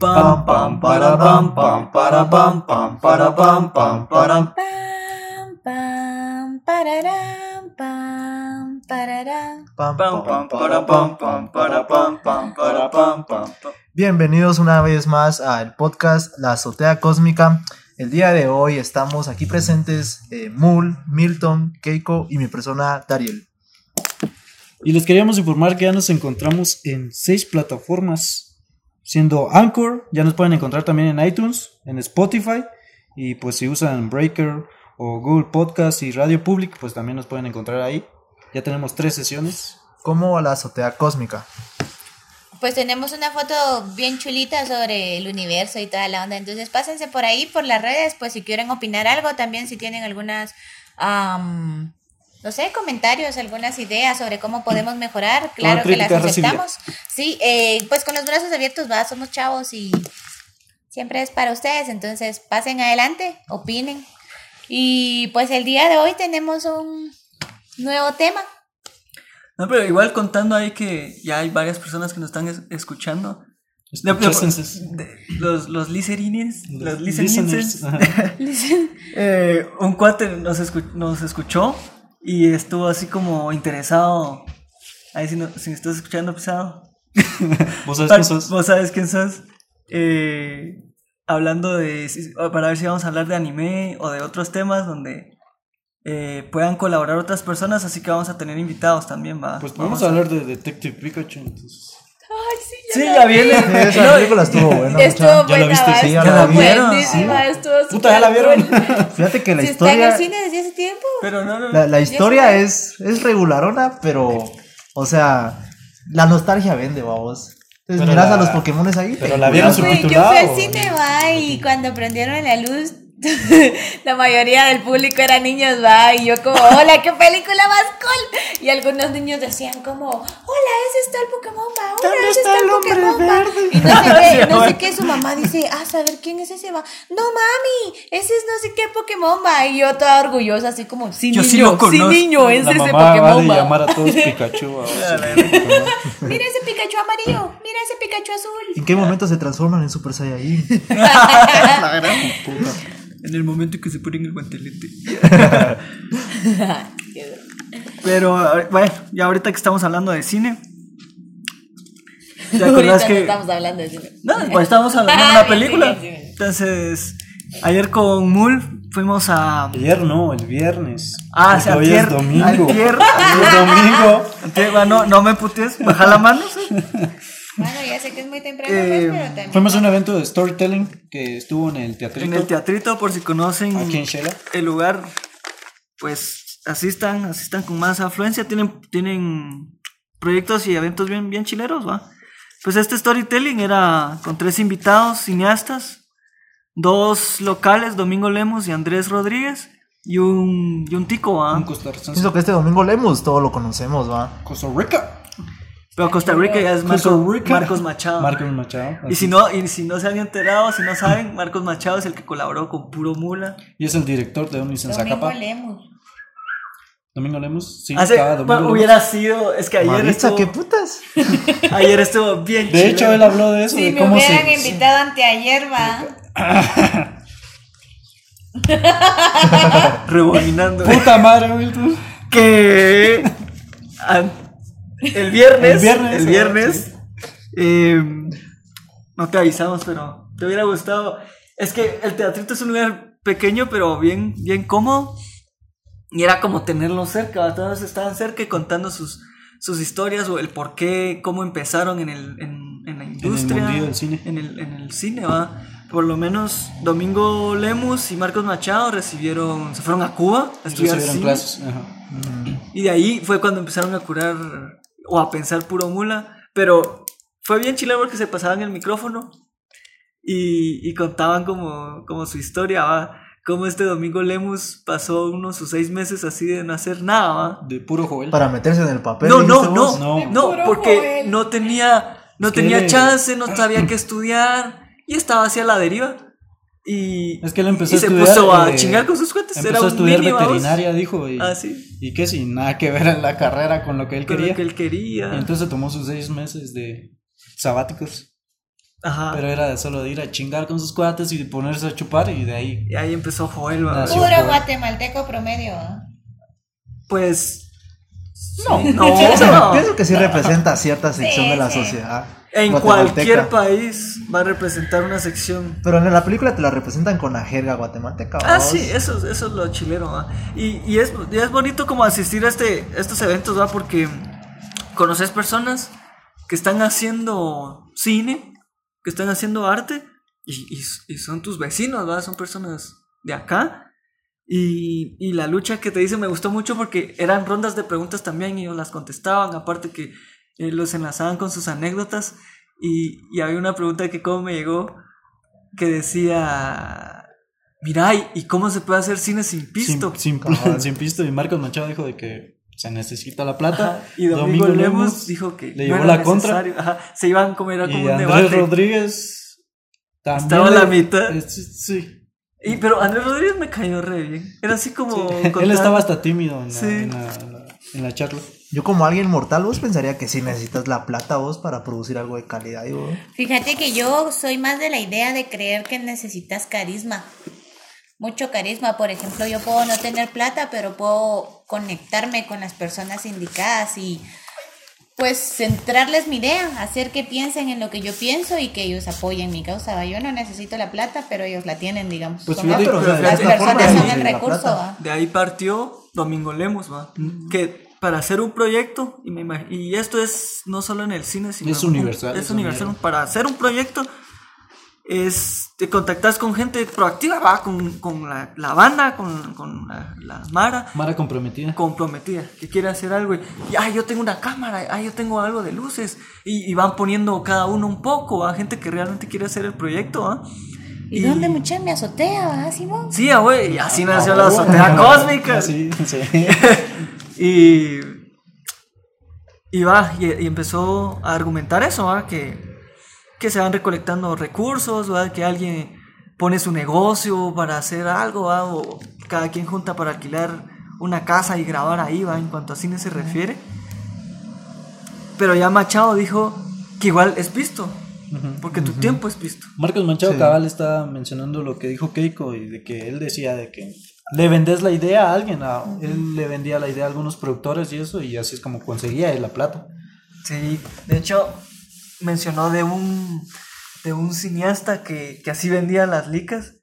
Pam pam para pam pam para pam pam para pam pam para Pam, pam, pararam, pam, pararam. pam pam pam para pam pam para pam pam para pam pam pam. Bienvenidos una vez más al podcast La Azotea Cósmica. El día de hoy estamos aquí presentes eh, Mul, Milton, Keiko y mi persona Dariel. Y les queríamos informar que ya nos encontramos en seis plataformas, siendo Anchor, ya nos pueden encontrar también en iTunes, en Spotify, y pues si usan Breaker o Google Podcast y Radio Public, pues también nos pueden encontrar ahí. Ya tenemos tres sesiones. Como La Azotea Cósmica. Pues tenemos una foto bien chulita sobre el universo y toda la onda. Entonces pásense por ahí, por las redes, pues si quieren opinar algo, también si tienen algunas, no sé, comentarios, algunas ideas sobre cómo podemos mejorar, claro que las aceptamos. Sí, eh, pues con los brazos abiertos, va, somos chavos y siempre es para ustedes. Entonces pasen adelante, opinen. Y pues el día de hoy tenemos un nuevo tema. No, pero igual contando ahí que ya hay varias personas que nos están es- escuchando. De- de- Escúchense. de- los los los listeners. Eh, un cuate nos, escu- nos escuchó y estuvo así como interesado. Ahí si, no- si me estás escuchando, pesado. ¿Vos sabes quién sos? Vos sabes quién sos. Eh, hablando de. Para ver si vamos a hablar de anime o de otros temas donde eh, puedan colaborar otras personas. Así que vamos a tener invitados también, va. Pues vamos a hablar de Detective Pikachu. entonces. Ay, sí, Sí, ya viene. Esa No, película estuvo buena. Estuvo mucha. ¿Ya la buena, viste? Sí, ya la vieron, buenísima, estuvo Puta, ¿ya la vieron? Fíjate que la Si está en historia, el cine desde hace tiempo. Pero no, no. la, la historia es, es regularona, pero, o sea, la nostalgia vende, vamos. Entonces Pero miras la- a los Pokémones ahí. pero la vieron fui, yo fui al cine, va, y cuando prendieron la luz, la mayoría del público eran niños, va, y yo como, hola, qué película más cool. Y algunos niños decían como, hola, ese está el Pokémon, va, hola, ¿Dónde ese está el Pokémon, va". verde? Y no sé qué, no sé qué, su mamá dice, ah, saber quién es ese, va. No, mami, ese es no sé qué Pokémon, va. Y yo toda orgullosa, así como, sí, Yo niño, sí lo conozco. niño, es La ese mamá va Pokémon, de va. llamar a todos Pikachu. sí. Mira ese Pikachu amarillo, mira ese Pikachu azul. ¿En qué momento se transforman en Super Saiyajin? La gran puta. En el momento que se ponen el guantelete. Pero, bueno, ya ahorita que estamos hablando de cine. ¿Te Ahorita acordás no que.? estamos hablando de cine. No, pues estábamos hablando de una película. Entonces, ayer con Mul fuimos a. Ayer no, el viernes. Ah, Porque sí, hoy antier, es domingo. Hoy es domingo. No, no me putes, baja la mano. sí. Bueno, ya sé que es muy temprano, Eh, pues, pero también. Fuimos a un evento de storytelling que estuvo en el teatrito. En el teatrito, por si conocen Aquí en Shela. el lugar, pues asistan, asistan con más afluencia. Tienen, tienen proyectos y eventos bien, bien chileros, ¿va? Pues este storytelling era con tres invitados, cineastas, dos locales, Domingo Lemos y Andrés Rodríguez, y un, y un tico, ¿va? Un costarricense. Pienso que este domingo leemos, todo lo conocemos, va. Costa Rica. Pero Costa Rica ya es Marcos, Rica. Marcos Machado. Marcos Machado. Y si no, y si no se han enterado, si no saben, Marcos Machado es el que colaboró con Puro Mula. Y es el director de Omnis en Domingo Zacapa. Lemos. Domingo Lemos. Sí, Hace, cada domingo. bueno, hubiera sido, es que ayer Maritza, estuvo, ¿qué putas? ayer estuvo bien De hecho, él habló de eso. Si de me cómo hubieran se, invitado anteayer, va. rebobinando. Puta madre, Milton. que el viernes, El viernes, el viernes, eh, no te avisamos, pero te hubiera gustado. Es que el teatrito es un lugar pequeño, pero bien, bien cómodo. Y era como tenerlo cerca, todos estaban cerca y contando sus, sus historias o el por qué, cómo empezaron en, el, en, en la industria. mundillo del cine. En el, en el cine, va. Por lo menos Domingo Lemus y Marcos Machado recibieron, se fueron a Cuba a estudiar cine. clases. Ajá. Y de ahí fue cuando empezaron a curar o a pensar puro mula. Pero fue bien chileno porque se pasaban el micrófono y, y contaban como, como su historia, ¿va? Como este domingo Lemus pasó unos sus seis meses así de no hacer nada, ¿va? De puro Joel. Para meterse en el papel. No, no, no. No. porque no tenía, no tenía chance, no sabía qué estudiar y estaba hacia la deriva. Y, Es que él empezó y a se estudiar, puso a eh, chingar con sus cuentas. Empezó Era a un estudiar niño, ¿vamos? veterinaria, dijo. Y, Ah, sí. y que sin nada que ver en la carrera con lo que él Con quería. lo que él quería. Y entonces tomó sus seis meses de sabáticos. Ajá. Pero era de solo de ir a chingar con sus cuates y ponerse a chupar y de ahí. Y ahí empezó Joel. Puro guatemalteco promedio. ¿ah? Pues. No, no, pienso, no. pienso que sí representa cierta sección Sí, de la sí. sociedad. En cualquier país va a representar una sección. Pero en la película te la representan con la jerga guatemalteca. Ah, sí, eso, es- eso es lo chileno, ¿va? Y, y es, y es bonito como asistir a este, estos eventos, ¿va? Porque conoces personas que están haciendo cine, que están haciendo arte, y, y- y son tus vecinos, ¿va? Son personas de acá. Y, y la lucha que te dice me gustó mucho porque eran rondas de preguntas también y ellos las contestaban, aparte que eh, los enlazaban con sus anécdotas. Y, y había una pregunta que como me llegó que decía, mira, ¿y- ¿y cómo se puede hacer cine sin pisto? Sin, sin, sin pisto. Y Marcos Machado dijo de que se necesita la plata. Ajá, Y Domingo, Lemos dijo que le llevó la contra. Ajá, se iban como era Y como un Andrés debate. Rodríguez también Estaba a le- la mitad. eh, sí. Y, pero Andrés Rodríguez me cayó re bien. Era así como. Él estaba hasta tímido en la, Sí. en la- en la- en la charla. Yo como alguien mortal, vos pensaría que sí necesitas la plata vos para producir algo de calidad. Digo, Fíjate que yo soy más de la idea de creer que necesitas carisma. Mucho carisma. Por ejemplo, yo puedo no tener plata, pero puedo conectarme con las personas indicadas y pues centrarles mi idea, hacer que piensen en lo que yo pienso y que ellos apoyen mi causa. Yo no necesito la plata, pero ellos la tienen, digamos. Pues fíjate, las- personas son el recurso. De ahí partió Domingo Lemos, ¿va? Que para hacer un proyecto, y, me y esto es no solo en el cine, sino. Es universal, Es es universal. Para hacer un proyecto, es te contactas con gente proactiva, va, con, con la, la banda, con, con la, la Mara. Mara comprometida. comprometida, que quiere hacer algo y, y, ay, yo tengo una cámara, ay, yo tengo algo de luces y, y van poniendo cada uno un poco a gente que realmente quiere hacer el proyecto, ¿ah? ¿Y dónde mucha me azotea, va, Simón? Sí, ah, güey, y así nació la azotea cósmica. Ah, Sí, sí. Y, y va, y, y empezó a argumentar eso, ¿va? Que, que se van recolectando recursos, ¿va? Que alguien pone su negocio para hacer algo, ¿va? O cada quien junta para alquilar una casa y grabar ahí, ¿va? En cuanto a cine se refiere. Pero ya Machado dijo que igual es visto, porque tu tiempo es visto. Marcos Manchado Sí. Cabal está mencionando lo que dijo Keiko y de que él decía de que le vendes la idea a alguien, a- él le vendía la idea a algunos productores y eso, y así es como conseguía él la plata. Sí, de hecho, mencionó de un, de un cineasta que, que así vendía las licas,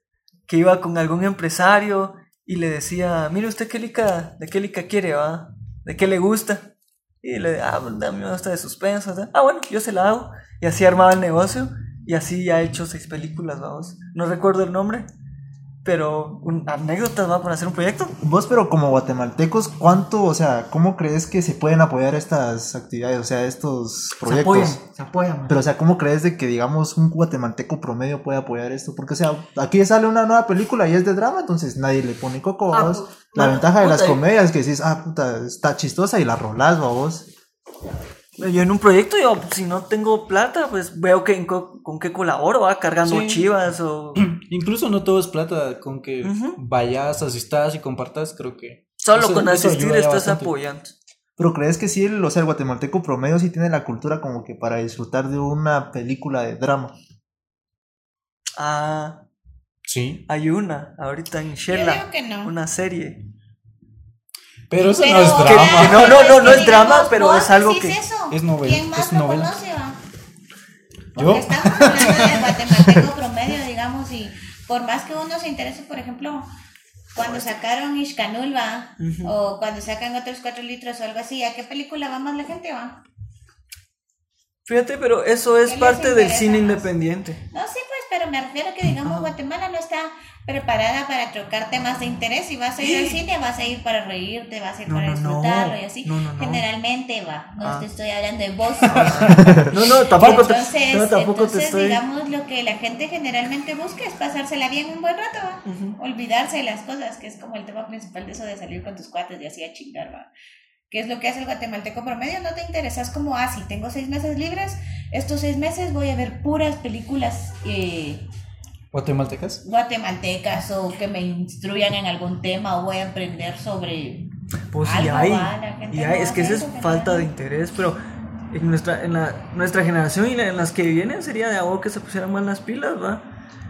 que iba con algún empresario y le decía, mire usted qué lica, de qué lica quiere, va, de qué le gusta. Y le ah, pues, a mí me gusta de suspenso. Ah, bueno, yo se la hago. Y así armaba el negocio. Y así ya ha hecho seis películas, vamos. No recuerdo el nombre, pero un, anécdotas, va, para hacer un proyecto. Vos, pero como guatemaltecos, ¿cuánto, o sea, cómo crees que se pueden apoyar estas actividades, o sea, estos Se proyectos? apoyan, se apoyan. Pero, o sea, ¿cómo crees de que, digamos, un guatemalteco promedio puede apoyar esto? Porque, o sea, aquí sale una nueva película y es de drama, entonces nadie le pone coco, Ah, vos. pu- La no, ventaja de las comedias es que decís, ah, puta, está chistosa y la rolás, vos. Yo en un proyecto, yo si no tengo plata, pues veo que con qué colaboro, va cargando Sí. chivas o Incluso no todo es plata, con que vayas, asistas y compartas, creo que... solo eso- con asistir estás bastante. apoyando. Pero crees que sí, el, o sea, el guatemalteco promedio sí tiene la cultura como que para disfrutar de una película de drama. Ah, Sí. hay una ahorita en Yo Shela, digo que no. una serie. Pero eso Pero, no es Que- drama. que no, no, no, no que es drama, pero es algo que- eso. es novela, ¿Quién más es lo novela. conoce, va? ¿Yo? Porque estamos hablando de guatemalteco promedio, digamos, y por más que uno se interese, por ejemplo, cuando sacaron Ishkanul, va, o cuando sacan otros cuatro litros o algo así, ¿a qué película va más la gente, va? Fíjate, pero eso es ¿Qué les parte del cine más? independiente. No, sí, pues, pero me refiero que, digamos, Guatemala no está preparada para trocar temas de interés. Si vas a ir al cine, vas a ir para reírte, vas a ir No, para no, no. disfrutarlo y así. Generalmente va, no Ah. te estoy hablando de vos. No, no, tampoco te, entonces, no, tampoco entonces te estoy. digamos, lo que la gente generalmente busca es pasársela bien un buen rato, ¿va? olvidarse de las cosas, que es como el tema principal de eso de salir con tus cuates y así a chingar, ¿va? ¿Qué es lo que hace el guatemalteco promedio? No te interesas como, ah, si tengo seis meses libres, estos seis meses voy a ver puras películas eh, ¿Guatemaltecas? guatemaltecas o que me instruyan en algún tema o voy a aprender sobre... Pues y Algo hay, y no hay, es que esa es eso, falta de interés, pero en nuestra, en la, nuestra generación y en las que vienen sería de algo que se pusieran más las pilas, ¿va?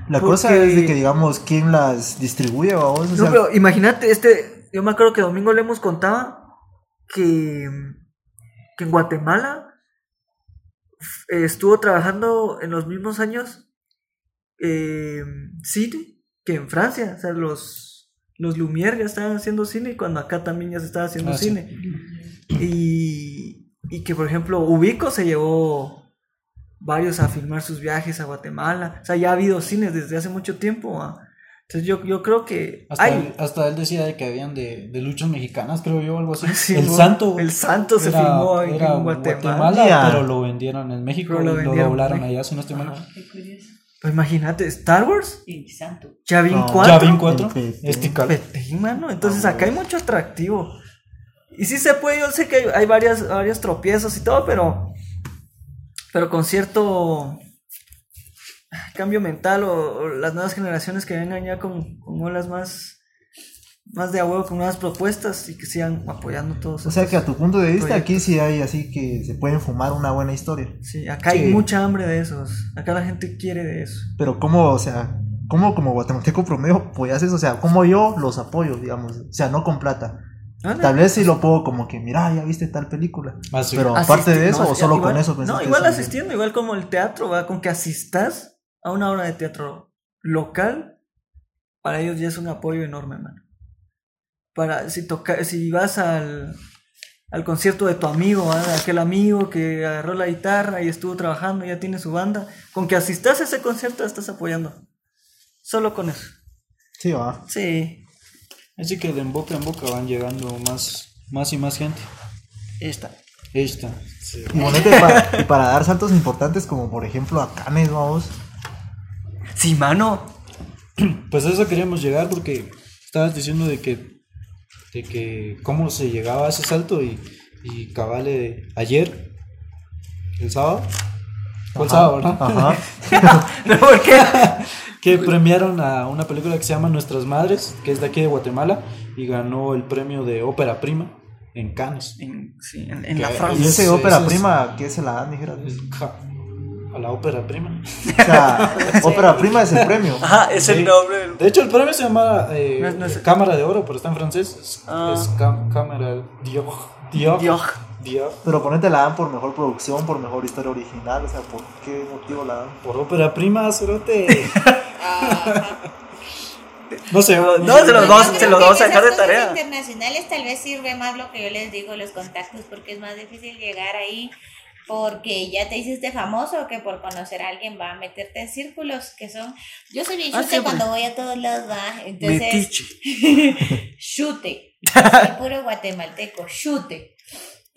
La Porque- cosa es de que, digamos, quién las distribuye, vamos. O sea, No, pero imagínate, este, yo me acuerdo que Domingo Lemos contaba que, que en Guatemala estuvo trabajando en los mismos años eh, cine que en Francia, o sea, los, los Lumière ya estaban haciendo cine cuando acá también ya se estaba haciendo Ah, sí. cine. Y, y que, por ejemplo, Ubico se llevó varios a filmar sus viajes a Guatemala. O sea, ya ha habido cines desde hace mucho tiempo. Entonces yo, yo creo que... Hasta, hay- él, hasta él decía de que habían de, de luchas mexicanas, creo yo, algo así. Sí, el Santo. el Santo se era- filmó en Guatemala. Pero lo vendieron en México Pero lo y lo doblaron México. allá, si no estoy mal. Ajá. Qué curioso. Pues imagínate, Star Wars, Y santo. Yavin No, 4. Ya vi cuatro. El PT. Este cal- Petín, mano. Entonces acá hay mucho atractivo. Y sí se puede, yo sé que hay, hay varias, varios tropiezos y todo, pero. Pero con cierto cambio mental o, o las nuevas generaciones que vengan ya con, con olas más. Más de a huevo, con nuevas propuestas y que sigan apoyando todos. o sea que a tu punto de vista, aquí sí hay así que se pueden fumar una buena historia. Sí, acá hay mucha hambre de esos. Acá la gente quiere de eso. Pero cómo, o sea, cómo como guatemalteco promedio apoyas eso, o sea, cómo yo los apoyo, digamos, o sea, no con plata. Anda. Tal vez sí lo puedo como que, mira, ya viste tal película. Ah, sí. Pero aparte de eso, no, o solo igual- con eso No, igual asistiendo, igual como el teatro, va, con que asistas a una obra de teatro local, para ellos ya es un apoyo enorme, mano. Para, si toca, si vas al, al concierto de tu amigo, aquel amigo que agarró la guitarra y estuvo trabajando, ya tiene su banda, con que asistas a ese concierto estás apoyando. Solo con eso. Sí, va. Sí. Así que de boca en boca van llegando más, más y más gente. Esta. Esta. Sí. Y ponete para, y para dar saltos importantes como por ejemplo a Canes, vamos. Sí, mano. Pues a eso queríamos llegar porque estabas diciendo de que, de que cómo se llegaba a ese salto y, y cabale ayer, el sábado. Fue el sábado, ¿verdad? Ajá. ¿Por qué? que premiaron a una película que se llama Nuestras Madres, que es de aquí de Guatemala, y ganó el premio de ópera prima en Cannes. En, sí, en, en la Que- Y Francia. ese ópera prima, ¿qué se la dan, dijera? A la ópera prima. O sea, ópera prima es el premio. Ajá, es el Sí. nombre del De hecho, el premio se llama eh, No es- no es- Cámara de Oro, pero está en francés. Es, Ah. es Cámara Diog. Diog. Dios. Diog. Pero ponete la dan por mejor producción, por mejor historia original, o sea, ¿por qué motivo la dan? Por ópera prima, cerote. no sé. No, no se los vamos- yo se los que vamos a en sacar de tarea. internacionales tal vez sirve más lo que yo les digo, los contactos, porque es más difícil llegar ahí porque ya te hiciste famoso que por conocer a alguien va a meterte en círculos que son... Yo soy bien Ah, chute siempre. cuando voy a todos lados, va. Entonces, chute. Soy puro guatemalteco, chute.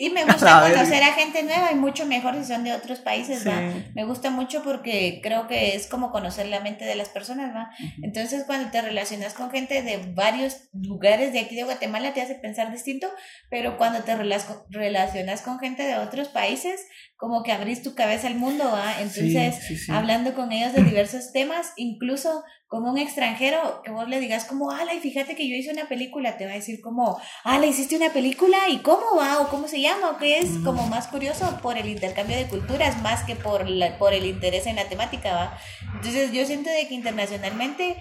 Y me gusta conocer a gente nueva y mucho mejor si son de otros países, Sí. va. Me gusta mucho porque creo que es como conocer la mente de las personas, va. Entonces, cuando te relacionas con gente de varios lugares de aquí de Guatemala, te hace pensar distinto, pero cuando te relac- relacionas con gente de otros países, como que abrís tu cabeza al mundo, ¿va? Entonces, Sí, sí, sí. hablando con ellos de diversos temas, incluso con un extranjero, que vos le digas como, ala, y fíjate que yo hice una película, te va a decir como, ala, hiciste una película, ¿y cómo va? ¿O cómo se llama? ¿O qué es? Como más curioso por el intercambio de culturas, más que por, la, por el interés en la temática, ¿va? Entonces, yo siento de que internacionalmente,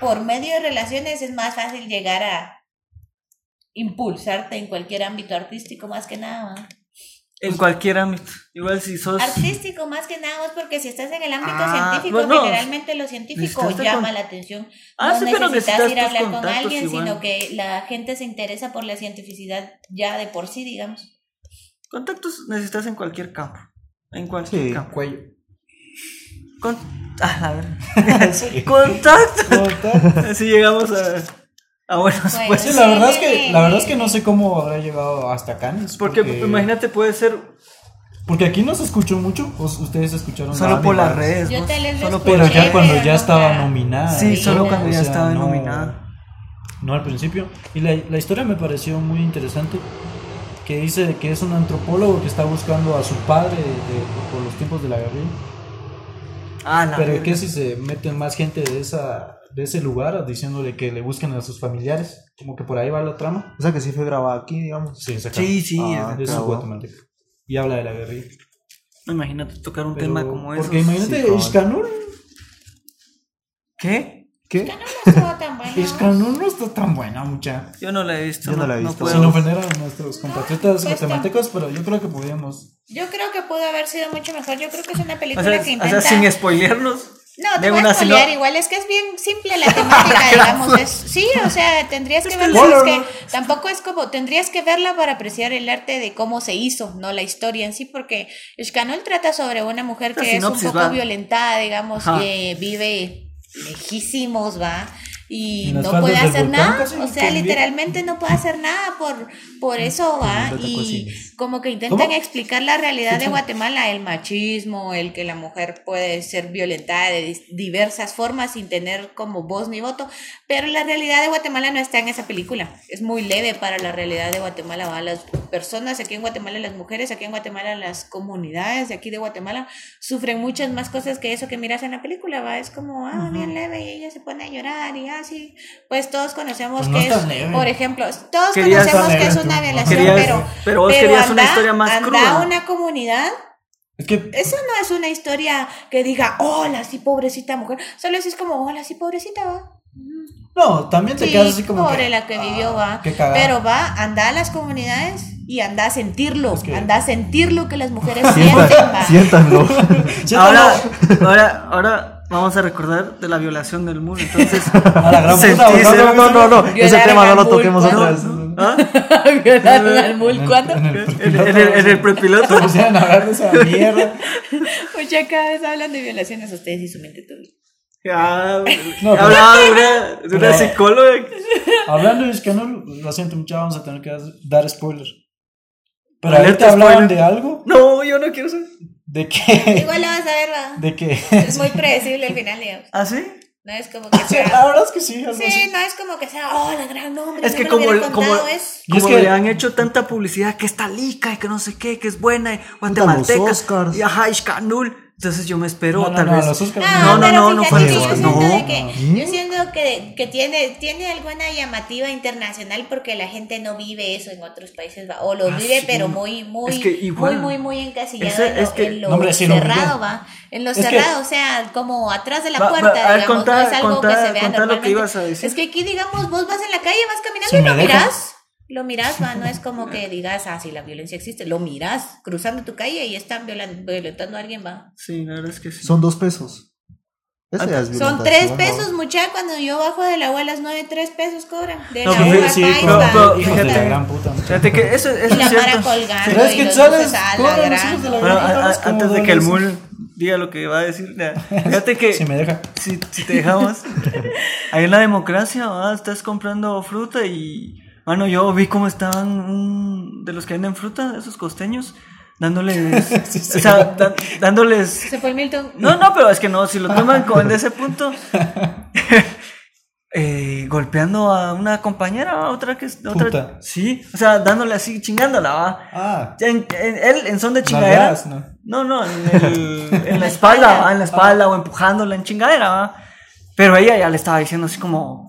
por medio de relaciones, es más fácil llegar a impulsarte en cualquier ámbito artístico, más que nada, ¿va? En cualquier ámbito. Igual si sos. Artístico más que nada, es porque si estás en el ámbito Ah, científico, bueno, generalmente lo científico llama con- la atención. Ah, no sí, pero necesitas necesitas ir a hablar con alguien, igual. sino que la gente se interesa por la cientificidad ya de por sí, digamos. Contactos necesitas en cualquier campo. En cualquier Sí. campo. Cuello. Con... Ah, a ver. Contacto. Así llegamos a, a buenos Bueno, pues. Sí, la verdad es que la verdad es que no sé cómo habrá llegado hasta Cannes. Porque imagínate, puede ser Porque aquí no se escuchó mucho. o ustedes escucharon solo por las redes. Yo Solo Pero ya cuando ya estaba nominada. Sí, solo cuando ya estaba no- nominada. No al principio. Y la, la historia me pareció muy interesante. Que dice que es un antropólogo que está buscando a su padre de- de- por los tiempos de la guerrilla. Ah, Pero que si se meten más gente de esa de ese lugar diciéndole que le busquen a sus familiares. Como que por ahí va la trama. O sea que sí fue grabada aquí, digamos. Sí, se Sí, sí. Ah, es- guatemalteco. y habla de la guerrilla. Imagínate tocar un Pero- tema como ese. Porque imagínate, Sí. Ishkanur, ¿Qué? ¿Qué? No. Ishkanur no está tan buena, mucha. Yo no la he visto. Yo no la he visto. puedo. Sin ofender a nuestros compatriotas pues, guatemaltecos, pero yo creo que podríamos. Yo creo que pudo haber sido mucho mejor. Yo creo que es una O película sea, que o intenta. sea, sin spoilearnos. No, te de voy a spoilear sino- igual, es que es bien simple la temática, digamos. Es, sí, o sea, tendrías que verla. Es que tampoco es como, tendrías que verla para apreciar el arte de cómo se hizo, no la historia en sí, porque Ishkanul trata sobre una mujer La que es un poco va. violentada, digamos, Ajá. que vive lejísimos, va. Y no puede hacer volcán nada, o sea, literalmente no puede hacer nada por, por eso va. Y. como que intentan ¿Cómo? explicar la realidad de Guatemala, el machismo, el que la mujer puede ser violentada de diversas formas sin tener como voz ni voto, pero la realidad de Guatemala no está en esa película, es muy leve para la realidad de Guatemala, ¿va? las personas aquí en Guatemala, las mujeres aquí en Guatemala, las comunidades de aquí de Guatemala sufren muchas más cosas que eso que miras en la película, va, es como, ah, bien leve y ella se pone a llorar y así, pues todos conocemos Pues no que es leve. por ejemplo, todos conocemos que es una violación, Querías- pero pero vos una anda- historia más anda cruda. a una comunidad Es que eso no es una historia que diga, hola, sí, pobrecita mujer. Solo es como, hola, sí, pobrecita, va. no, también te Sí, quedas así como. pobre que, la que vivió, va. ah, Qué cagada. Pero va, anda a las comunidades y anda a sentirlo. Es que- Anda a sentir lo que las mujeres sienten, Sientan, va. siéntanlo. Ahora, ahora, ahora vamos a recordar de la violación del muro. Entonces, A la gran puta, No, no, no, no, Violaron ese tema no lo toquemos otra vez. ¿Ah? Violaron mul, En el- ¿cuándo? En el, prepiloto. Se pusieron a hablar de esa mierda. Oye, cada vez hablan de violaciones ustedes y su mente todo. Ah, No, pero- hablaba de una, de una pero- psicóloga. Hablando de Ishkanul, lo siento mucho, vamos a tener que dar spoiler. Pero ahorita hablaban spoiler. de algo, No, yo no quiero saber. de que. Igual lo vas a ver, va. De que. Es muy predecible el final, digamos. ¿Ah, sí? No es como que Sí, sea. la verdad es que sí, Sí, así. no es como que sea, oh, la gran nombre. Es que como, como, contado, es. Y es como que- le han hecho tanta publicidad que está lica y que no sé qué, que es buena y guatemalteca. Y ajá, Ishkanul. Entonces yo me espero, No, no, tal no, vez. los Oscars No, No, no, pero no, no fíjate fue que yo siento que, yo siento que, que tiene, tiene alguna llamativa internacional porque la gente no vive eso en otros países, va, o lo Ah, vive, sí. pero muy, muy, Es que igual- muy, muy, muy encasillado Ese- en lo, es que- en lo hombre, cerrado, va, en lo Es que- cerrado, o sea, como atrás de la Va, va, puerta, a ver, digamos, contá- no es algo contá- que se vea contá lo que normalmente. ibas a decir. Es que aquí, digamos, vos vas en la calle, vas caminando Si y lo dejan. miras. Lo miras, va, no es como que digas, ah, si la violencia existe, lo miras cruzando tu calle y están violentando a alguien, va. Sí, la verdad es que sí. Son dos pesos. Ese ya es Son tres ¿no? pesos, mucha. Cuando yo bajo de la a las nueve, tres pesos cobran. De No, la pues, Sí, pero, fíjate. gran puta. Fíjate que eso, eso y la es cierto. colgando. Y los dulces a la gran. gran a- a- antes de que el mul diga lo que va a decir, fíjate que Si me deja. si, si te dejamos, ahí en la democracia, ¿va? estás comprando fruta y, bueno, yo vi cómo estaban un- de los que venden fruta, esos costeños, dándoles, Sí, sí. o sea, da- dándoles Se fue el Milton. No, no, pero es que no, si lo toman como en ese punto, eh, golpeando a una compañera, a otra que es otra, Puta. sí, o sea, dándole así, chingándola, va. Ah, En- en- él en son de chingadera. ¿no? No, no, en, el- en la espalda, va, en la espalda o empujándola en chingadera, va. Pero ella ya le estaba diciendo así como,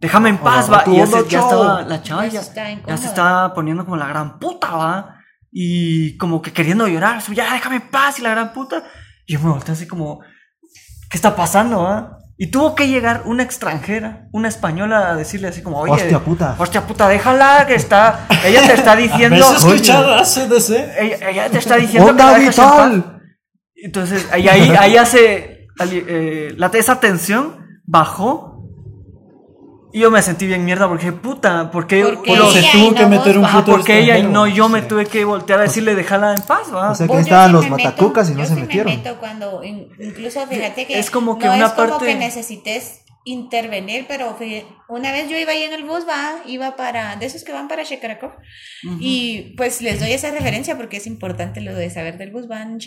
déjame en paz, va. Y ya, se- ya estaba la chava, Ya ya, se ya estaba poniendo como la gran puta, va. Y como que queriendo llorar, ya déjame en paz y la gran puta. Y yo me volteé así como, ¿qué está pasando, va? Y tuvo que llegar una extranjera, una española, a decirle así como, oye, Hostia puta. hostia puta, déjala, que está, ella te está diciendo, ¿Ves escuchado ACDC? ella, ella te está diciendo ¡Onda que la dejes en paz. vital! Entonces, ahí, ahí, ahí hace. eh, la, esa tensión bajó. Y yo me sentí bien mierda porque dije, puta, ¿por qué, Porque los- se ella tuvo que no meter un puto porque ella y no yo me Sí. tuve que voltear a decirle, déjala en paz, va. O sea que estaban sí los me meto- matacucas y no yo se sí metieron. Me meto cuando, in- incluso fíjate que Es como que no una es como parte- que necesites intervenir, pero una vez yo iba ahí en el bus, va, iba para, de esos que van para Shekarakov, y pues les doy esa referencia porque es importante lo de saber del bus, van en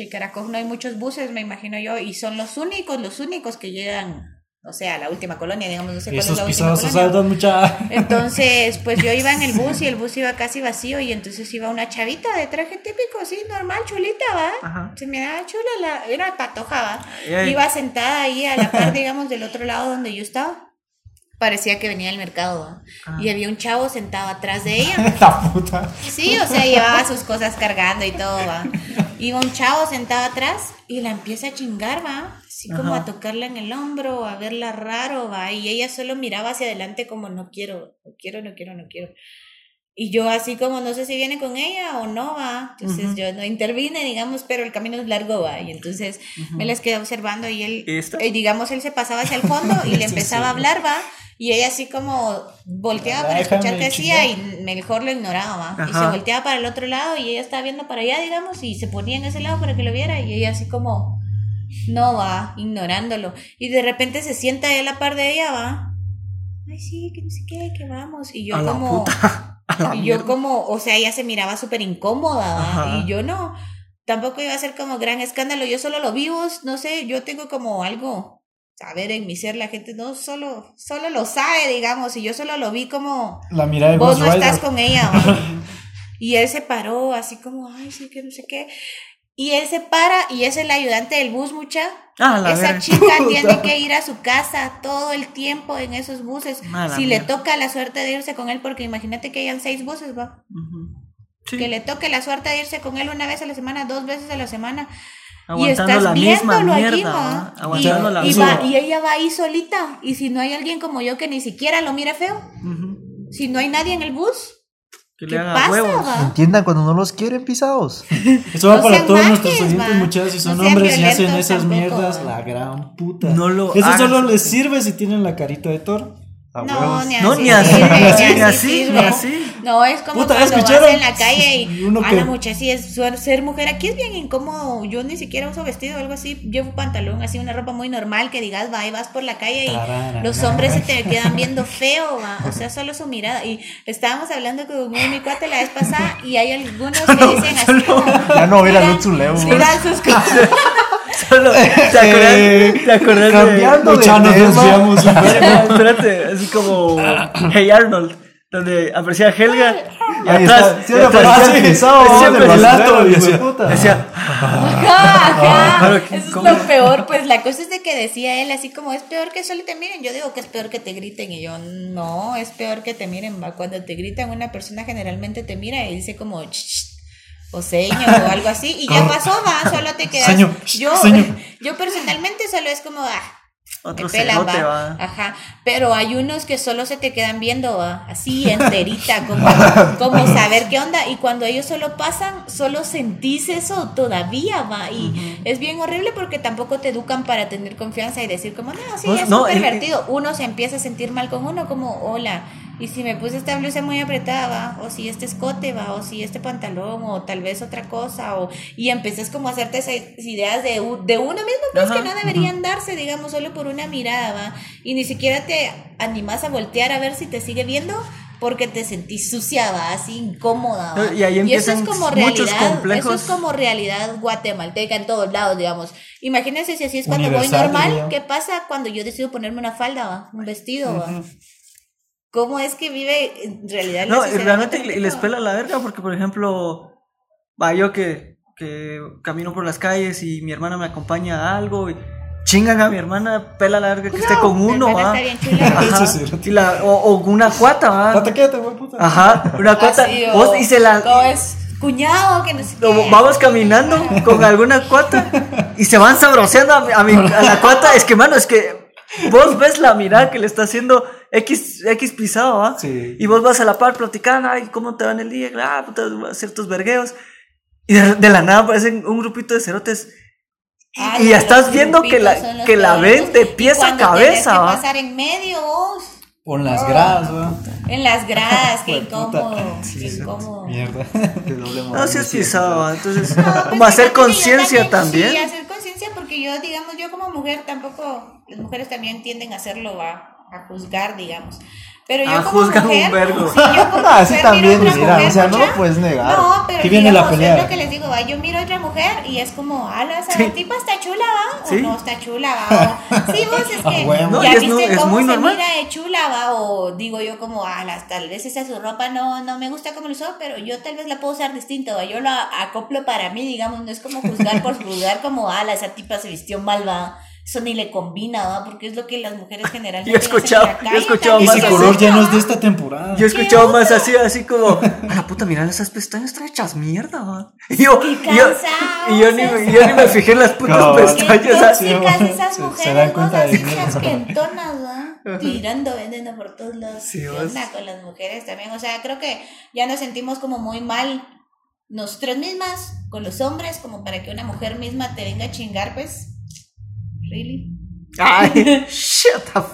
no hay muchos buses, me imagino yo, y son los únicos, los únicos que llegan, o sea, a la última colonia, digamos, no sé cuál es la última colonia. mucha. Entonces, pues yo iba en el bus y el bus iba casi vacío y entonces iba una chavita de traje típico, así, normal, chulita, ¿va? Ajá. Se me daba chula, la, era patoja, ¿va? Ay, ay. Iba sentada ahí a la par, digamos, del otro lado donde yo estaba. parecía que venía del mercado. ¿va? Ah. Y había un chavo sentado atrás de ella. La puta. Sí, o sea, llevaba sus cosas cargando y todo, va. Iba un chavo sentado atrás y la empieza a chingar, va. Así como Ajá. a tocarla en el hombro, a verla raro, va. Y ella solo miraba hacia adelante como no quiero, no quiero, no quiero, no quiero. Y yo así como no sé si viene con ella o no, va. Entonces yo no intervine, digamos, pero el camino es largo, va. Y entonces me las quedé observando y él, eh, digamos, él se pasaba hacia el fondo y le empezaba a hablar, va. Y ella así como volteaba para escuchar qué hacía y mejor lo ignoraba. Y se volteaba para el otro lado y ella estaba viendo para allá, digamos, y se ponía en ese lado para que lo viera y ella así como no va, ignorándolo. Y de repente se sienta él a la par de ella, va. Ay, sí, que no sé qué, que vamos. Y yo A como... Y yo como, o sea, ella se miraba súper incómoda, y yo no, tampoco iba a ser como gran escándalo, yo solo lo vivo, no sé, yo tengo como algo, saber en mi ser, la gente no solo, solo lo sabe, digamos, y yo solo lo vi como, La mirada de vos Ghost no Rider. estás con ella, y él se paró así como, ay, sí, que no sé qué, y él se para y es el ayudante del bus, mucha. Ah, la Esa verga. chica tiene que ir a su casa todo el tiempo en esos buses. Ah, la si le mierda. toca la suerte de irse con él, porque imagínate que hayan seis buses, va. Ujú. Sí. Que le toque la suerte de irse con él una vez a la semana, dos veces a la semana. Y Aguantando estás la misma allí, mierda. ¿va? ¿va? Y, Aguantando la y va- y ella va ahí solita. Y si no hay alguien como yo que ni siquiera lo mire feo, si no hay nadie en el bus, Que ¿qué le haga pasa? huevos. va? Entiendan cuando no los quieren pisados. Eso va No para todos majes, nuestros oyentes, muchachos. Si son No hombres y hacen esas tampoco, mierdas, va. la gran puta. No lo Eso hagas. solo les sirve si tienen la carita de Thor. A No, huevos. ni No, así. ni así, sirve, ni así, ni así, ni así. No, es como Puta, cuando ¿escucharon? vas en la calle y uno a que- la muchacha sí es ser mujer. Aquí es bien incómodo. Yo ni siquiera uso vestido o algo así. Llevo pantalón, así una ropa muy normal que digas, va y vas por la calle y Tarara. los hombres se te quedan viendo feo, va. O sea, solo su mirada. Y estábamos hablando con un- mi cuate la vez pasada y hay algunos que dicen así como. Ya no ver a "Mira, Lutzu Leo. Mira sus cosas. Solo, ¿Te acordás, ¿te acordás cambiando de... de nos desviamos. Espérate, así como Hey Arnold, donde aparecía Helga y Ahí atrás, está. y Siempre atrás- aparecía el pisado, siempre del el basurero, lato, hijo de decía- puta. decía, Ajá, ajá. Claro, Eso es ¿cómo? lo peor, pues la cosa es de que decía él así como es peor que solo te miren. Yo digo que es peor que te griten y yo no, es peor que te miren. Va. Cuando te gritan una persona generalmente te mira y dice como "Ch, ch", o seño o algo así y ya pasó, va, solo te quedas. Seño, yo, seño. yo personalmente solo es como ah, otro cerote, va. va. Ajá. Pero hay unos que solo se te quedan viendo, va, así enterita, como, como saber qué onda. Y cuando ellos solo pasan, solo sentís eso todavía, va. Y es bien horrible porque tampoco te educan para tener confianza y decir como, no, sí, Pues, es no, pervertido. Uno se empieza a sentir mal con uno, como, hola. Y si me puse esta blusa muy apretada, va, o si este escote, va, o si este pantalón, o tal vez otra cosa, o y empezás como a hacerte esas ideas de, de uno mismo, pues Ajá, que no deberían darse, digamos, solo por una mirada, va, y ni siquiera te animás a voltear a ver si te sigue viendo, porque te sentís sucia, va, así incómoda, va. Y ahí eso es como muchos realidad, eso es como realidad guatemalteca en todos lados, digamos. Imagínense si así es cuando voy normal. ¿qué pasa cuando yo decido ponerme una falda, va, un vestido, va? ¿Cómo es que vive en realidad la No, y sociedad realmente y guatemalteca? les pela la verga porque, por ejemplo, va yo que, que camino por las calles y mi hermana me acompaña a algo y chingan a mi hermana, pela la verga que esté con uno, va. la, o, o una cuata, va. Pata, quédate, güey, puta. Ajá, una cuata. Así, o- vos- y se la. ¿Cómo es? Cuñado, que no sé Como qué. vamos caminando con alguna cuata y se van sabroseando a, mi- a, mi- a la cuata. Es que, mano, es que vos ves la mirada que le está haciendo X, X pisado, ¿va? Sí. Y vos vas a la par platicando, ay, ¿cómo te va en el día? Ah, puta, hacer tus vergueos. Y de, de la nada aparecen un grupito de cerotes. Ah, y los estás viendo que la, que la ven de pies a cabeza, ¿va? pasar en medio vos. Con las gradas, güey. En las gradas, qué incómodo. Sí, qué sí. incómodo. Mierda. No, si es sí, pisado, ¿va? entonces, No, pues como hacer conciencia también. Sí, hacer conciencia porque yo, digamos, yo como mujer tampoco, las mujeres también tienden a hacerlo, va, a juzgar, digamos. Pero yo A como juzgar un mujer, vergo. sí, yo como Ah, así mujer también, mira, mujer, o sea, no lo puedes negar. No, pero Aquí viene la digamos, pelea. es lo que les digo, va, yo miro a otra mujer y es como, ala, esa Sí. tipa está chula, va, Sí. o no está chula, va, o, sí, vos es Ah, que huevo. No, ya y es viste es cómo muy se normal. mira de chula, va, o digo yo como, ala, tal vez esa su ropa no, no me gusta como lo usó, pero yo tal vez la puedo usar distinto, va, yo la acoplo para mí, digamos, no es como juzgar por juzgar como, ala, esa tipa se vistió mal, va, eso ni le combina, ¿va? Porque es lo que las mujeres generalmente Yo he escuchado- hacen en la yo he escuchado más Ese color ya no es de esta temporada. Yo he escuchado más así, así como, a la puta, mira esas pestañas están hechas mierda, va. Y yo, y yo, cansado, y yo, ni, me- yo ni me fijé en las putas. Qué pestañas. así. tóxicas esas se- mujeres, se dan cuenta de mierda. chasquentonas, ¿va? Tirando veneno por todos lados. Sí, ¿Qué con las mujeres también? O sea, creo que ya nos sentimos como muy mal nosotras mismas, con los hombres, como para que una mujer misma te venga a chingar, pues. ¿Really? Ay, shut up.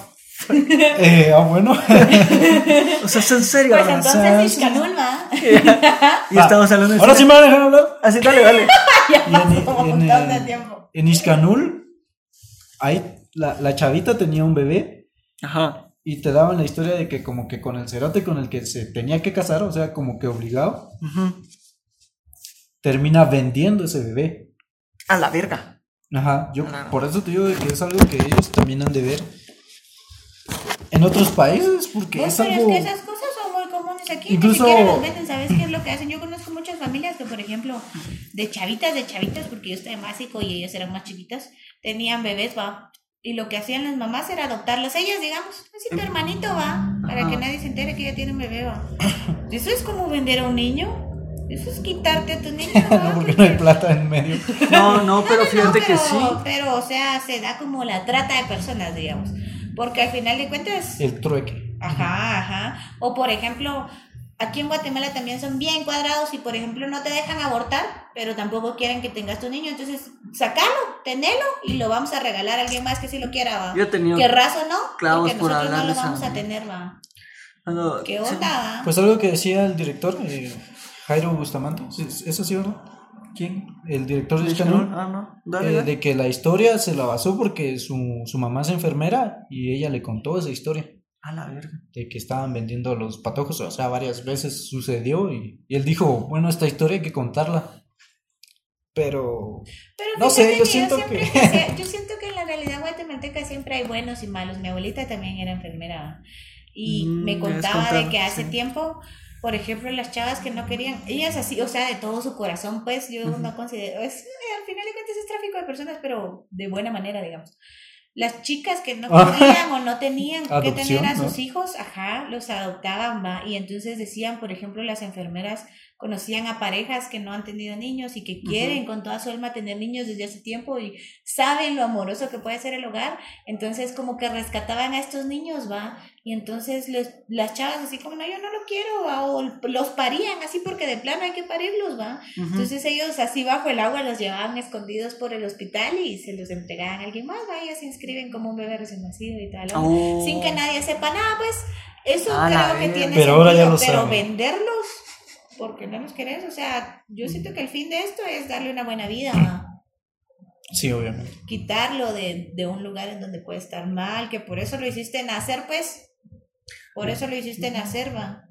Eh, ah, bueno. O sea, es en serio. Pues ahora. entonces, sí. Ishkanul, ¿va? Y estamos hablando de Ahora sí me van a dejar hablar. Así, dale, dale. ya pasó un montón de tiempo. en Ishkanul, ahí la, la chavita tenía un bebé Ajá. y te daban la historia de que como que con el cerote con el que se tenía que casar, o sea, como que obligado, Ujú. termina vendiendo ese bebé. A la verga. Ajá, yo por eso te digo de que es algo que ellos también han de ver en otros países, porque Pues, es pero algo... es que esas cosas son muy comunes aquí. Incluso- Ni siquiera los venden, ¿sabes qué es lo que hacen? Yo conozco muchas familias que, por ejemplo, de chavitas, de chavitas, porque yo estoy en básico y ellas eran más chiquitas, tenían bebés, va. Y lo que hacían las mamás era adoptarlas ellas, digamos. Así tu hermanito, va. Para Ajá. que nadie se entere que ella tiene un bebé, va. Eso es como vender a un niño. Eso es quitarte a tu niño, va. porque no hay plata en medio. No, no, pero No, fíjate pero, que sí. Pero, o sea, se da como la trata de personas, digamos. Porque al final de cuentas, El trueque. Ajá, ajá. O por ejemplo, aquí en Guatemala también son bien cuadrados y por ejemplo no te dejan abortar, pero tampoco quieren que tengas tu niño. Entonces, sacalo, tenelo y lo vamos a regalar a alguien más que sí lo quiera, va. Yo he tenido Querrás o no, clavos porque por nosotros no lo vamos a tener, va. cuando- ¿Qué sí. onda, va? Pues algo que decía el director, eh, Jairo Bustamante, ¿es- ¿eso sí o no? ¿Quién? El director de ¿De Ishkanul, Chanel? Ah, no. Dale, eh, dale. de que la historia se la basó porque su, su mamá es enfermera y ella le contó esa historia. A la verga. de que estaban vendiendo los patojos, o sea, varias veces sucedió y, y él dijo, bueno, esta historia hay que contarla. Pero Pero No sé, yo siento siempre que- yo siento que en la realidad guatemalteca siempre hay buenos y malos. Mi abuelita también era enfermera y Mm, me contaba de que hace sí. tiempo, por ejemplo, las chavas que no querían, ellas así, o sea, de todo su corazón, pues yo no considero, es, eh, al final de cuentas es tráfico de personas, pero de buena manera, digamos. Las chicas que no Ah. querían o no tenían que tener a ¿no? sus hijos, ajá, los adoptaban, va, y entonces decían, por ejemplo, las enfermeras conocían a parejas que no han tenido niños y que quieren con toda su alma tener niños desde hace tiempo y saben lo amoroso que puede ser el hogar, entonces como que rescataban a estos niños, va, y entonces les, las chavas así como, no, yo no lo quiero, va, o los parían así porque de plano hay que parirlos, va, entonces ellos así bajo el agua los llevaban escondidos por el hospital y se los entregaban a alguien más, va, ellas se inscriben como un bebé recién nacido y tal, Oh. sin que nadie sepa nada, pues. Eso A la creo que tiene Pero ahora ya sentido, lo pero saben. venderlos porque no los querés, o sea, yo siento que el fin de esto es darle una buena vida, ¿va? sí, obviamente. quitarlo de, de un lugar en donde puede estar mal, que por eso lo hiciste nacer, pues, por eso lo hiciste nacer, va.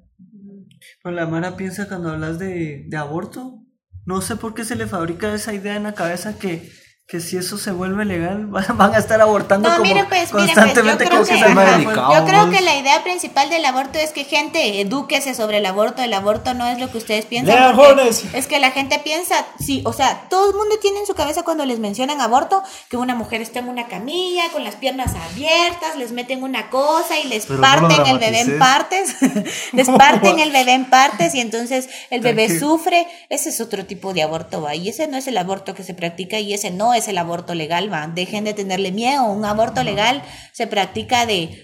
Pues la Mara piensa cuando hablas de, de aborto. No sé por qué se le fabrica esa idea en la cabeza que, que si eso se vuelve legal van, a estar abortando No, como mire pues, mire pues, yo constantemente creo como que, ajá, delicado. yo creo que la idea principal del aborto es que gente edúquese sobre el aborto, el aborto no es lo que ustedes piensan. Es que la gente piensa, sí, o sea, todo el mundo tiene en su cabeza cuando les mencionan aborto que una mujer está en una camilla con las piernas abiertas, les meten una cosa y les Pero no lo parten el bebé en partes, les parten el bebé en partes y entonces el bebé sufre. Ese es otro tipo de aborto, va, y ese no es el aborto que se practica y ese no es el aborto legal, va. Dejen de tenerle miedo. Un aborto legal se practica de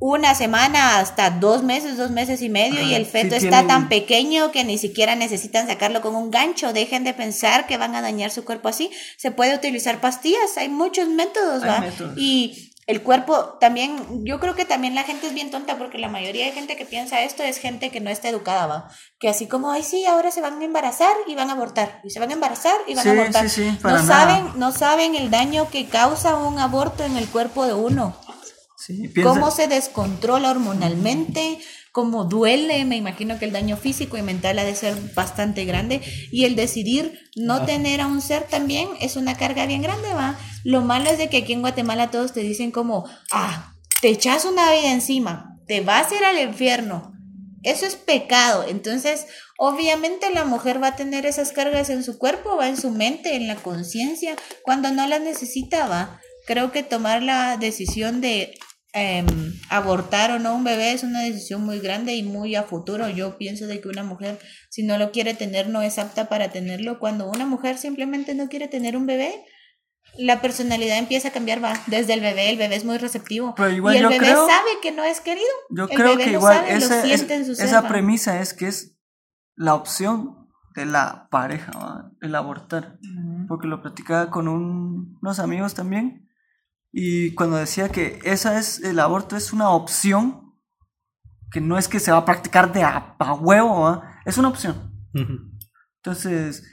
una semana hasta dos meses, dos meses y medio, y el feto sí está tienen- tan pequeño que ni siquiera necesitan sacarlo con un gancho. Dejen de pensar que van a dañar su cuerpo así. Se puede utilizar pastillas, hay muchos métodos, Hay ¿va? métodos. Y el cuerpo también, yo creo que también la gente es bien tonta porque la mayoría de gente que piensa esto es gente que no está educada, ¿va? Que así como, ay, sí, ahora se van a embarazar y van a abortar. Y se van a embarazar y van Sí, a abortar. sí, sí, para no nada. saben, no saben el daño que causa un aborto en el cuerpo de uno piensa- cómo se descontrola hormonalmente, cómo duele, me imagino que el daño físico y mental ha de ser bastante grande y el decidir no tener a un ser también es una carga bien grande, va. Lo malo es de que aquí en Guatemala todos te dicen como, ah, te echas una vida encima, te vas a ir al infierno. Eso es pecado. Entonces, obviamente la mujer va a tener esas cargas en su cuerpo, va en su mente, en la conciencia, cuando no las necesita, va. creo que tomar la decisión de em, abortar o no un bebé es una decisión muy grande y muy a futuro. Yo pienso de que una mujer, si no lo quiere tener, no es apta para tenerlo. Cuando una mujer simplemente no quiere tener un bebé, la personalidad empieza a cambiar, va, desde el bebé, el bebé es muy receptivo. Pero igual y el yo bebé creo- sabe que no es querido. Yo El creo bebé que lo igual sabe, lo esa, siente es- en su esa premisa es que es la opción de la pareja, ¿va? el abortar. Porque lo platicaba con un- unos amigos también. Y cuando decía que esa es el aborto es una opción que no es que se va a practicar de a, a huevo, es una opción. Entonces,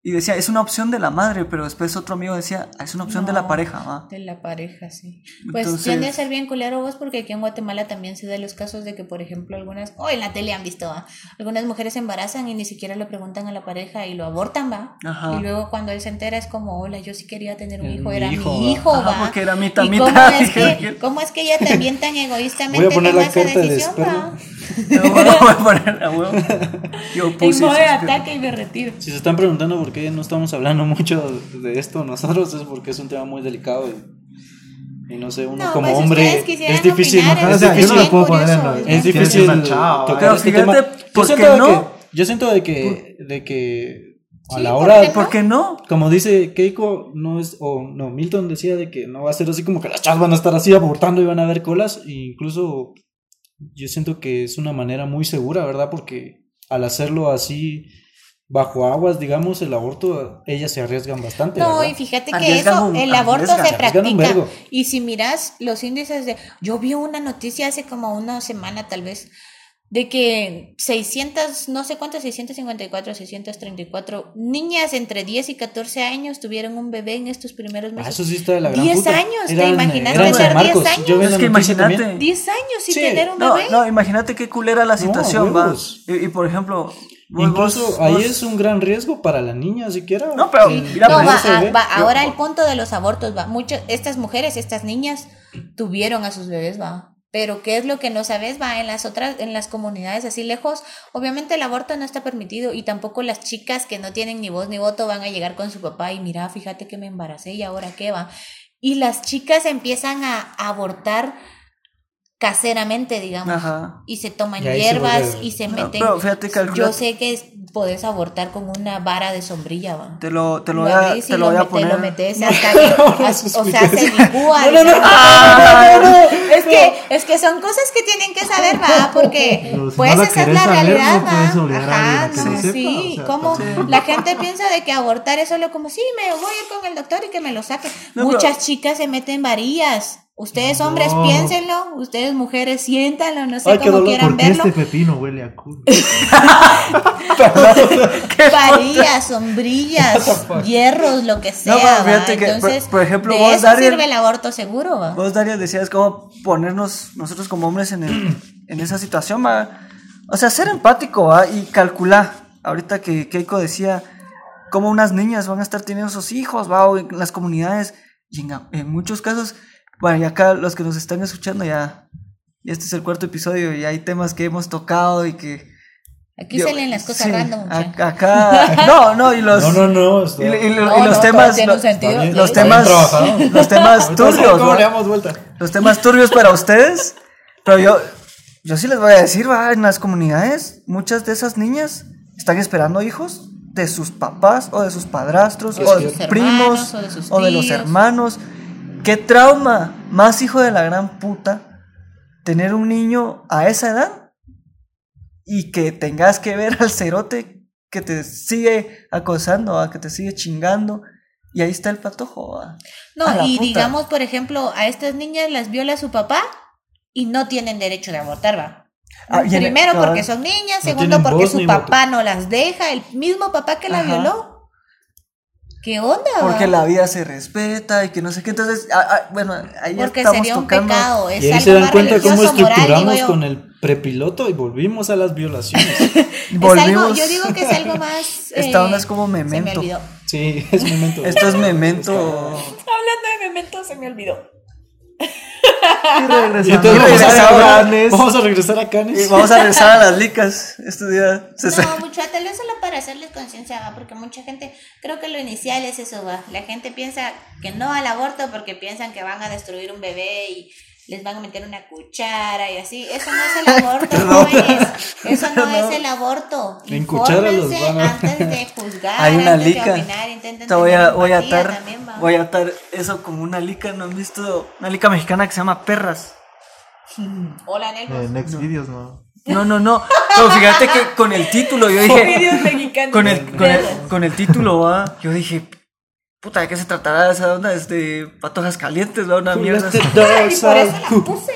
y decía, es una opción de la madre, pero después otro amigo decía, "Ah, es una opción de la pareja, ¿va? De la pareja, sí. Pues Entonces- tiende a ser bien culero vos porque aquí en Guatemala también se da los casos de que, por ejemplo, algunas, o en la tele han visto, ¿va? algunas mujeres se embarazan y ni siquiera le preguntan a la pareja y lo abortan, ¿va? Ajá. Y luego cuando él se entera es como, hola, yo sí quería tener un Era hijo, mi era hijo, mi ¿va? hijo, Ajá, ¿va? porque era mitad, ¿Y mitad, cómo es, que, cómo es que ella también tan egoístamente Voy a poner toma la esa carta de decisión, desperdo. Yo voy a poner a huevo. Yo puse modo de eso, ataque y me retiro. Si se están preguntando por qué no estamos hablando mucho de esto nosotros, es porque es un tema muy delicado y, y no sé, uno No, como pues hombre es difícil, opinar, es o sea, yo no lo puedo poner en la- es es difícil una chava, tocar este tema. Yo ¿por siento, qué de no? que, yo siento de que, de que a Sí, la ¿por hora, qué no? ¿Por qué no? como dice Keiko, no es, o no, Milton decía de que no va a ser así como que las chavas van a estar así abortando y van a haber colas, e incluso yo siento que es una manera muy segura, ¿verdad? Porque al hacerlo así bajo aguas, digamos, el aborto, ellas se arriesgan bastante. No, ¿verdad? y fíjate que Arriesgan eso, un- el aborto se practica. Y si miras los índices de. Yo vi una noticia hace como una semana, tal vez, de que 600, no sé cuántas, 654, 634 niñas entre 10 y 14 años tuvieron un bebé en estos primeros Ah, meses. eso sí está de la gran 10 puta. años, ¿te Eran, eh, imaginas eran tener San Marcos. 10 años? Yo Es que imagínate. también. 10 años sin Sí. tener un No, bebé. no, imagínate qué culera la situación, va. huevos. Y, y, por ejemplo, vos- Incluso vos- ahí vos- es un gran riesgo para la niña siquiera. No, pero que- mira, no, pues, va, a- va, ahora Yo- el punto de los abortos va. Muchas, estas mujeres, estas niñas, tuvieron a sus bebés, va. Pero qué es lo que no sabes, va, en las otras, en las comunidades así lejos, obviamente el aborto no está permitido y tampoco las chicas que no tienen ni voz ni voto van a llegar con su papá y mira, fíjate que me embaracé y ahora qué va. Y las chicas empiezan a abortar caseramente, digamos. Ajá. Y se toman Y ahí se hierbas y se No, meten. pero fíjate, calcula- Yo sé que es- podés abortar con una vara de sombrilla, va. Te lo, te lo, Lo voy a, te lo voy a mete- poner. lo metes hasta que, o sea, se licúa. No, no, no. digamos. Es que, es que son cosas que tienen que saber, va, porque si pues esa es la realidad, no puedes va. obligar a Ajá, no, sepa, sí, o sea, como sí. la gente piensa de que abortar es solo como, sí, me voy a ir con el doctor y que me lo saque. No, Muchas pero- chicas se meten varillas. Ustedes hombres No. piénsenlo, ustedes mujeres siéntanlo, no sé Ay, cómo dolor, quieran ¿Por qué verlo. este pepino huele a culo? varillas, sombrillas, hierros, lo que sea. No, pero fíjate que, por- Entonces, por ejemplo, de vos, eso Dariel- sirve el aborto seguro. ¿va? Vos, Daria, decías cómo ponernos nosotros como hombres en, el- en esa situación, va. O sea, ser empático, va, y calcular. Ahorita que Keiko decía cómo unas niñas van a estar teniendo sus hijos, va, o en las comunidades. Y en, en muchos casos, bueno, y acá los que nos están escuchando ya, y este es el cuarto episodio, y hay temas que hemos tocado y que... Aquí yo- salen las cosas sí, random. Acá, no, no, y los... No, no, no. Y, y- y No, los no, temas, todo tiene un los, sentido. Los temas, los temas turbios, ¿Cómo le damos vuelta? los temas turbios para ustedes. Pero yo, yo sí les voy a decir, va, en las comunidades, muchas de esas niñas están esperando hijos de sus papás o de sus padrastros O de o de sus hermanos, primos o de sus o de los hermanos. Qué trauma, más hijo de la gran puta, tener un niño a esa edad y que tengas que ver al cerote que te sigue acosando, ¿va? que te sigue chingando. Y ahí está el patojo. ¿va? A No, la y puta. digamos, por ejemplo, a estas niñas las viola su papá y no tienen derecho de abortar, va. Ah, Primero porque son niñas, No segundo porque su papá no las deja, el mismo papá que la Ajá. violó. ¿Qué onda? Porque la vida se respeta y que no sé qué. Entonces, ah, ah, bueno, ahí Porque estamos sería un tocando. pecado, es Y ahí algo se dan cuenta cómo moral, estructuramos con el prepiloto y volvimos a las violaciones. Es algo, Volvimos. yo digo que es algo más. Esta eh, onda es como Se me memento. olvidó. Sí, es momento. Esto es memento. Hablando de memento, se me olvidó. Y Y vamos, a regresamos regresar, a Canes. vamos a regresar a Y Canes. vamos a regresar a las licas. Este día se No, mucho, tal vez solo para hacerles conciencia, va, porque mucha gente, creo que lo inicial es eso, va. La gente piensa que no al aborto porque piensan que van a destruir un bebé y les van a meter una cuchara y así. Eso no es el aborto, jóvenes. Eso no, es el aborto. En cuchara los van a- antes de juzgar, Hay una antes lica. de opinar, intenten Te voy a, voy atar, también, va. voy a atar eso como una lica, ¿no han visto? Una lica mexicana que se llama Perras. Hola. Eh, next videos, no. No, no, no. Pero fíjate que con el título yo dije, con el, con el, con el título, va, yo dije, puta, ¿de qué se tratará esa onda? Es de patojas calientes, va, una mierda. así. Ay, por eso la puse.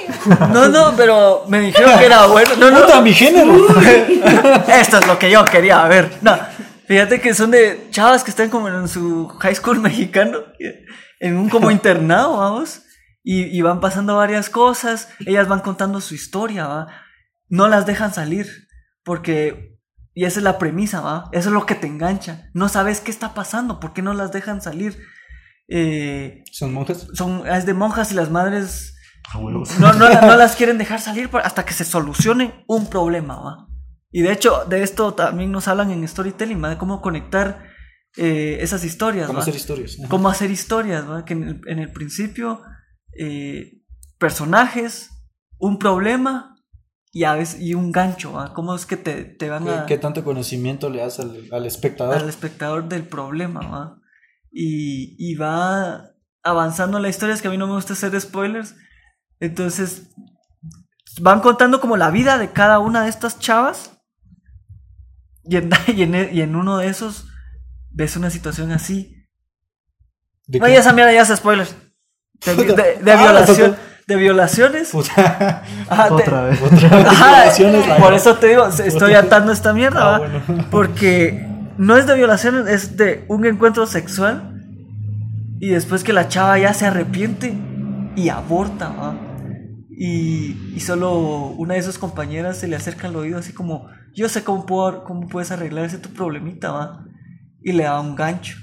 No, no, pero me dijeron que era bueno. No, no, Puta, mi género. Esto es lo que yo quería ver. No, fíjate que son de chavas que están como en su high school mexicano, en un como internado, vamos, y, y van pasando varias cosas, ellas van contando su historia, va. No las dejan salir, porque, y esa es la premisa, va, eso es lo que te engancha. No sabes qué está pasando, ¿por qué no las dejan salir? Eh, Son monjas. son, es de monjas y las madres no, no, no las quieren dejar salir por- hasta que se solucione un problema, ¿va? Y de hecho, de esto también nos hablan en storytelling, ¿va? De cómo conectar eh, esas historias, Cómo ¿va? hacer historias. Ajá. Cómo hacer historias, ¿va? Que en el, en el principio, eh, personajes, un problema y a veces y un gancho, ¿va? Cómo es que te, te van ¿Qué, a qué tanto conocimiento le das al, al espectador? al espectador del problema, ¿va? Y, y va avanzando la historia, es que a mí no me gusta hacer spoilers. Entonces, van contando como la vida de cada una de estas chavas. Y en, y en, y en uno de esos ves una situación así. ¿De No, qué? ya esa mierda ya spoilers. De, de- de- de Ah, violación. De violaciones. Puta. Ajá, de- Otra vez. Ajá, violaciones, la- por eso te digo, estoy atando esta mierda, Ah, ¿va? bueno. Porque no es de violación, es de un encuentro sexual y después que la chava ya se arrepiente y aborta, ¿va? Y, y solo una de sus compañeras se le acerca al oído así como, yo sé cómo, puedo, cómo puedes arreglar ese tu problemita, ¿va? Y le da un gancho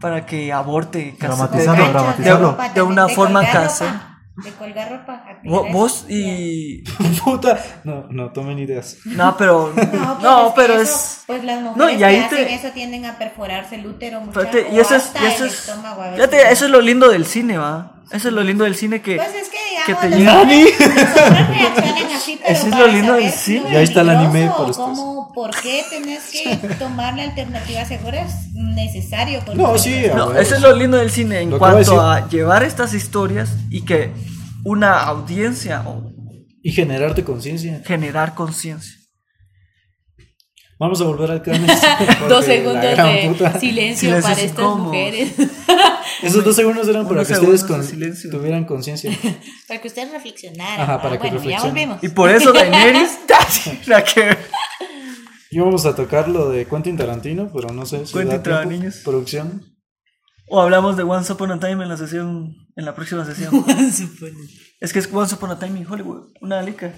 para que aborte. casi- Dramatizarlo, de- de- dramatizarlo. de- de una forma colgar casera. De colgar ropa. Vos y... Puta. No, no tomen ideas. No, pero... No, No, pues pero es. eso, pues las mujeres No, y ahí que hacen te- eso tienden a perforarse el útero Fíjate, y eso es, y eso es, fíjate, eso es lo lindo del cine, va. Eso es lo lindo del cine que, Pues es que te llega. así, pero Eso es lo lindo del cine. Y ahí está el anime por cómo, ¿Por qué tenés que tomar la alternativa segura? Es necesario. porque- No, sí, No, eso es lo lindo del cine en a cuanto a llevar estas historias y que una audiencia o Y generarte conciencia. generar conciencia. Vamos a volver al Canes. Dos segundos de silencio para estas mujeres. Esos dos segundos eran para que ustedes con- tuvieran conciencia. para que ustedes reflexionaran. Ajá, ¿va? para que bueno, ya reflexionen. volvemos. Y por eso Daenerys, la que Y vamos a tocar lo de Quentin Tarantino, pero no sé si Quentin da tiempo. Tarantino. Producción. o hablamos de Once Upon a Time en la sesión en la próxima sesión. es que es Once Upon a Time in Hollywood, una lica.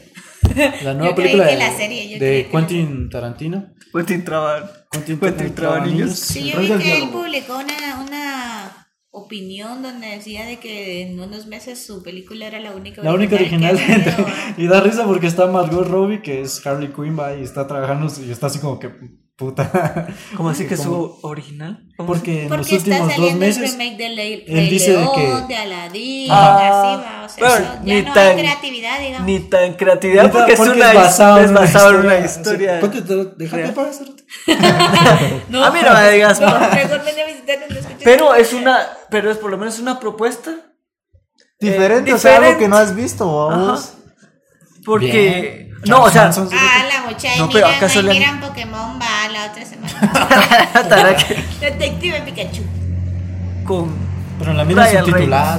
La nueva Yo creí película que de, la serie, yo creí de que Quentin Tarantino. Quentin Traba, Quentin, Quentin Trabaniños. Sí, yo vi que él publicó una, una opinión donde decía de que en unos meses su película era la única La única original. y da risa porque está Margot Robbie, que es Harley Quinn, va, y está trabajando y está así como que puta. ¿Cómo así que es Como- su original? ¿Cómo Porque en los Porque está últimos dos saliendo el meses. remake de él dice de que- de Aladdin, Ah, así va, o sea, pero eso ya ni no tan- hay creatividad, digamos. Ni tan creatividad porque, es, una, basado es basado en una historia. ¿Cuánto te déjate real. para hacer? No, A mí no me digas, no, pa. mejor ven a visitarnos, no escuches Pero es una, pero es por lo menos una propuesta Diferente, Eh, o sea, algo diferente. que no has visto, vamos. Porque Bien. no, o sea, Ah, la muchacha, No, pero miran, ¿acaso le miran Pokémon va la otra semana. Detective Pikachu. con Pero en la misma Ryan subtitulada.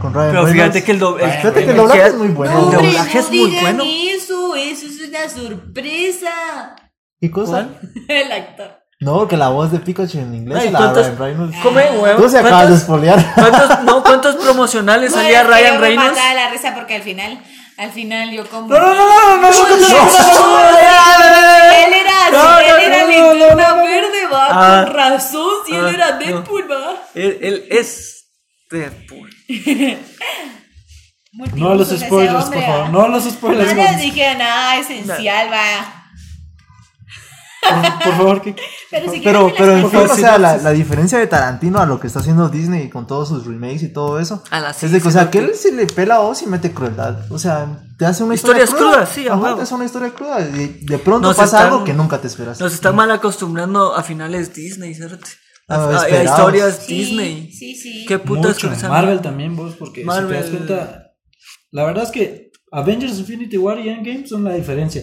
Con Ryan pero fíjate Reynolds. que el, do- el- Ryan Fíjate que el doblaje es muy bueno. El doblaje no es muy digan bueno. eso, eso es una sorpresa. ¿Qué cosa? El actor. No, que la voz de Pikachu en inglés Ay, es la ¿cuántos- Ryan Reynolds. come huevo. Tú se acabas de ¿Cuántos, espolear. cuántos- no, cuántos promocionales No, salía Ryan me Reynolds? mataba la risa porque al final, al final yo como... No, no, no, no, no, no, no, no, Él era, No, él no, era no, linterna verde, va, Ah. con razón, si él Ah, era no. Deadpool, va. Él, es Deadpool. No los spoilers, por favor. No los spoilers. No les dije nada esencial, va. Por, por favor, que. Pero si Pero, en fin, o sea, la, la diferencia de Tarantino a lo que está haciendo Disney con todos sus remakes y todo eso, A la es de que, o sea, que él se le pela a vos y mete crueldad. O sea, te hace una Historias historia crudas, sí, Ajá, huevo. te hace una historia cruda. Y de pronto Nos pasa están- algo que nunca te esperas. Nos están mal acostumbrando a finales Disney, ¿cierto? A, Ah, historias Sí, Disney. Sí, sí. ¿Qué putas Mucho. Marvel también, vos, porque Marvel. si te das cuenta, la verdad es que Avengers Infinity War y Endgame son la diferencia.